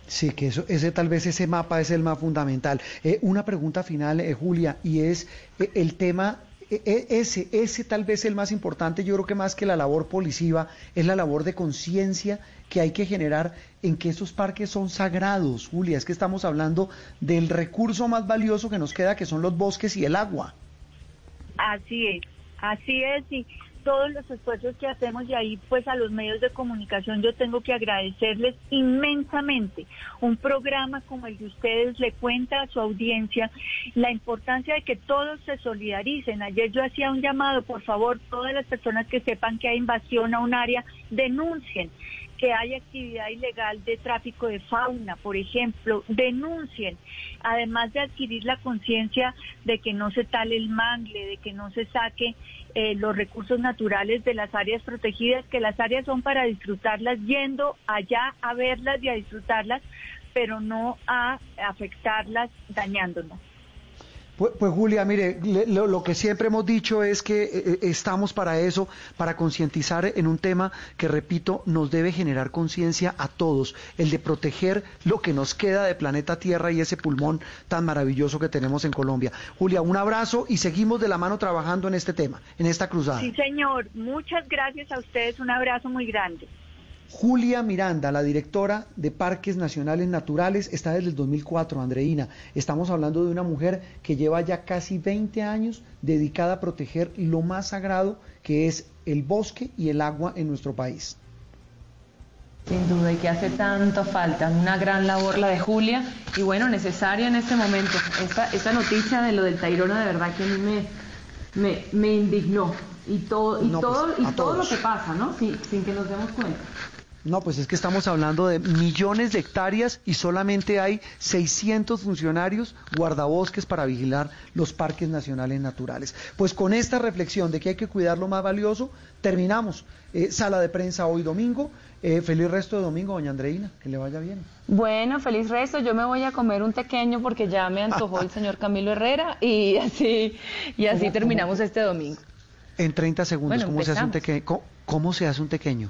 Sí, que eso, ese tal vez ese mapa es el más fundamental. Eh, una pregunta final, eh, Julia, y es eh, el tema ese, ese tal vez el más importante, yo creo que más que la labor policiva, es la labor de conciencia que hay que generar en que esos parques son sagrados, Julia, es que estamos hablando del recurso más valioso que nos queda, que son los bosques y el agua. Así es, así es, y todos los esfuerzos que hacemos y ahí pues a los medios de comunicación yo tengo que agradecerles inmensamente. Un programa como el de ustedes le cuenta a su audiencia la importancia de que todos se solidaricen. Ayer yo hacía un llamado, por favor, todas las personas que sepan que hay invasión a un área, denuncien que hay actividad ilegal de tráfico de fauna, por ejemplo, denuncien, además de adquirir la conciencia de que no se tale el mangle, de que no se saque eh, los recursos naturales de las áreas protegidas, que las áreas son para disfrutarlas, yendo allá a verlas y a disfrutarlas, pero no a afectarlas dañándolas. Pues, pues, Julia, mire, lo, que siempre hemos dicho es que eh, eh, estamos para eso, para concientizar en un tema que, repito, nos debe generar conciencia a todos, el de proteger lo que nos queda de planeta Tierra y ese pulmón tan maravilloso que tenemos en Colombia. Julia, un abrazo y seguimos de la mano trabajando en este tema, en esta cruzada. Sí, señor. Muchas gracias a ustedes. Un abrazo muy grande. Julia Miranda, la directora de Parques Nacionales Naturales, está desde el 2004, Andreina. Estamos hablando de una mujer que lleva ya casi 20 años dedicada a proteger lo más sagrado que es el bosque y el agua en nuestro país. Sin duda, y que hace tanto falta. Una gran labor la de Julia y bueno, necesaria en este momento. Esta, noticia de lo del Tairona de verdad que a mí me, me, indignó. Y todo, y todo, pues, y todo lo que pasa, ¿no? sin que nos demos cuenta. No, pues es que estamos hablando de millones de hectáreas y solamente hay 600 funcionarios guardabosques para vigilar los parques nacionales naturales. Pues con esta reflexión de que hay que cuidar lo más valioso, terminamos. Eh, sala de prensa hoy domingo. Eh, feliz resto de domingo, doña Andreina, que le vaya bien. Bueno, feliz resto. Yo me voy a comer un pequeño porque ya me antojó el señor Camilo Herrera y así, y así terminamos este domingo. En 30 segundos, Bueno, ¿cómo, se hace un teque- ¿cómo, cómo se hace un tequeño?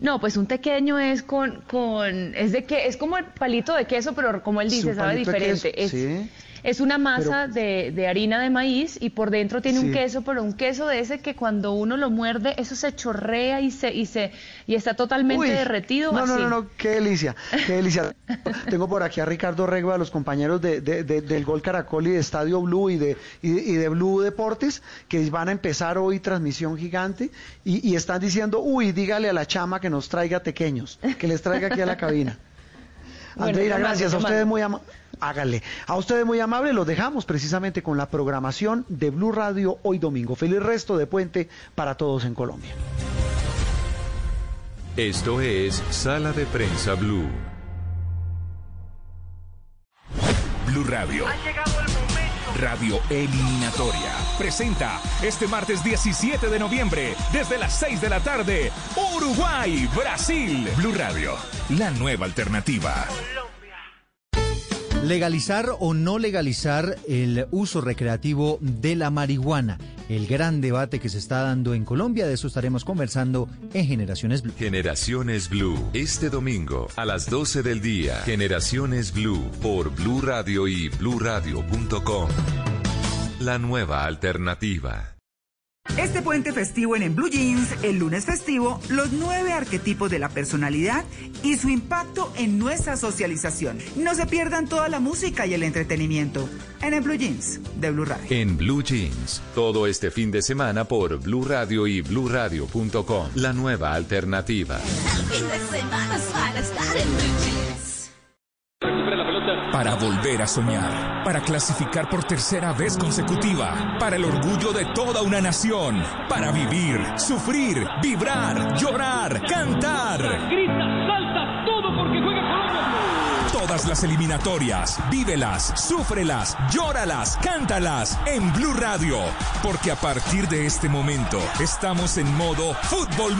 No, pues un tequeño es con, con, es de que, es como el palito de queso, pero como él dice, sabe diferente. es, sí. Es una masa de, de harina de maíz y por dentro tiene un queso, pero un queso de ese que cuando uno lo muerde, eso se chorrea y se, y se, y está totalmente Uy, derretido. No, no, así. no, no, qué delicia, qué delicia. Tengo por aquí a Ricardo Regua, los compañeros de, de- de- del Gol Caracol y de Estadio Blue y de, y, de- y de Blue Deportes, que van a empezar hoy transmisión gigante y, y están diciendo, uy, dígale a la chama que nos traiga tequeños, que les traiga aquí a la cabina. Andreira, gracias. A ustedes muy amables. Hágale. A ustedes muy amables, los dejamos precisamente con la programación de Blue Radio hoy domingo. Feliz resto de puente para todos en Colombia. Esto es Sala de Prensa Blue. Blue Radio. Radio Eliminatoria. Presenta este martes 17 de noviembre, desde las 6 de la tarde, Uruguay, Brasil. Blue Radio, la nueva alternativa. Legalizar o no legalizar el uso recreativo de la marihuana. El gran debate que se está dando en Colombia, de eso estaremos conversando en Generaciones Blue. Generaciones Blue, este domingo a las 12 del día. Generaciones Blue por Blue Radio y bluradio.com. La nueva alternativa. Este puente festivo en, en Blue Jeans, el lunes festivo, los nueve arquetipos de la personalidad y su impacto en nuestra socialización. No se pierdan toda la música y el entretenimiento en el Blue Jeans de Blue Radio. En Blue Jeans, todo este fin de semana por Blue Radio y bluradio.com. La nueva alternativa. Fin de semana es para estar en Blue Jeans. Para volver a soñar, para clasificar por tercera vez consecutiva, para el orgullo de toda una nación, para vivir, sufrir, vibrar, llorar, cantar. Grita, salta, todo porque juega Colombia. Todas las eliminatorias, vívelas, súfrelas, llóralas, cántalas en Blue Radio, porque a partir de este momento estamos en modo fútbol.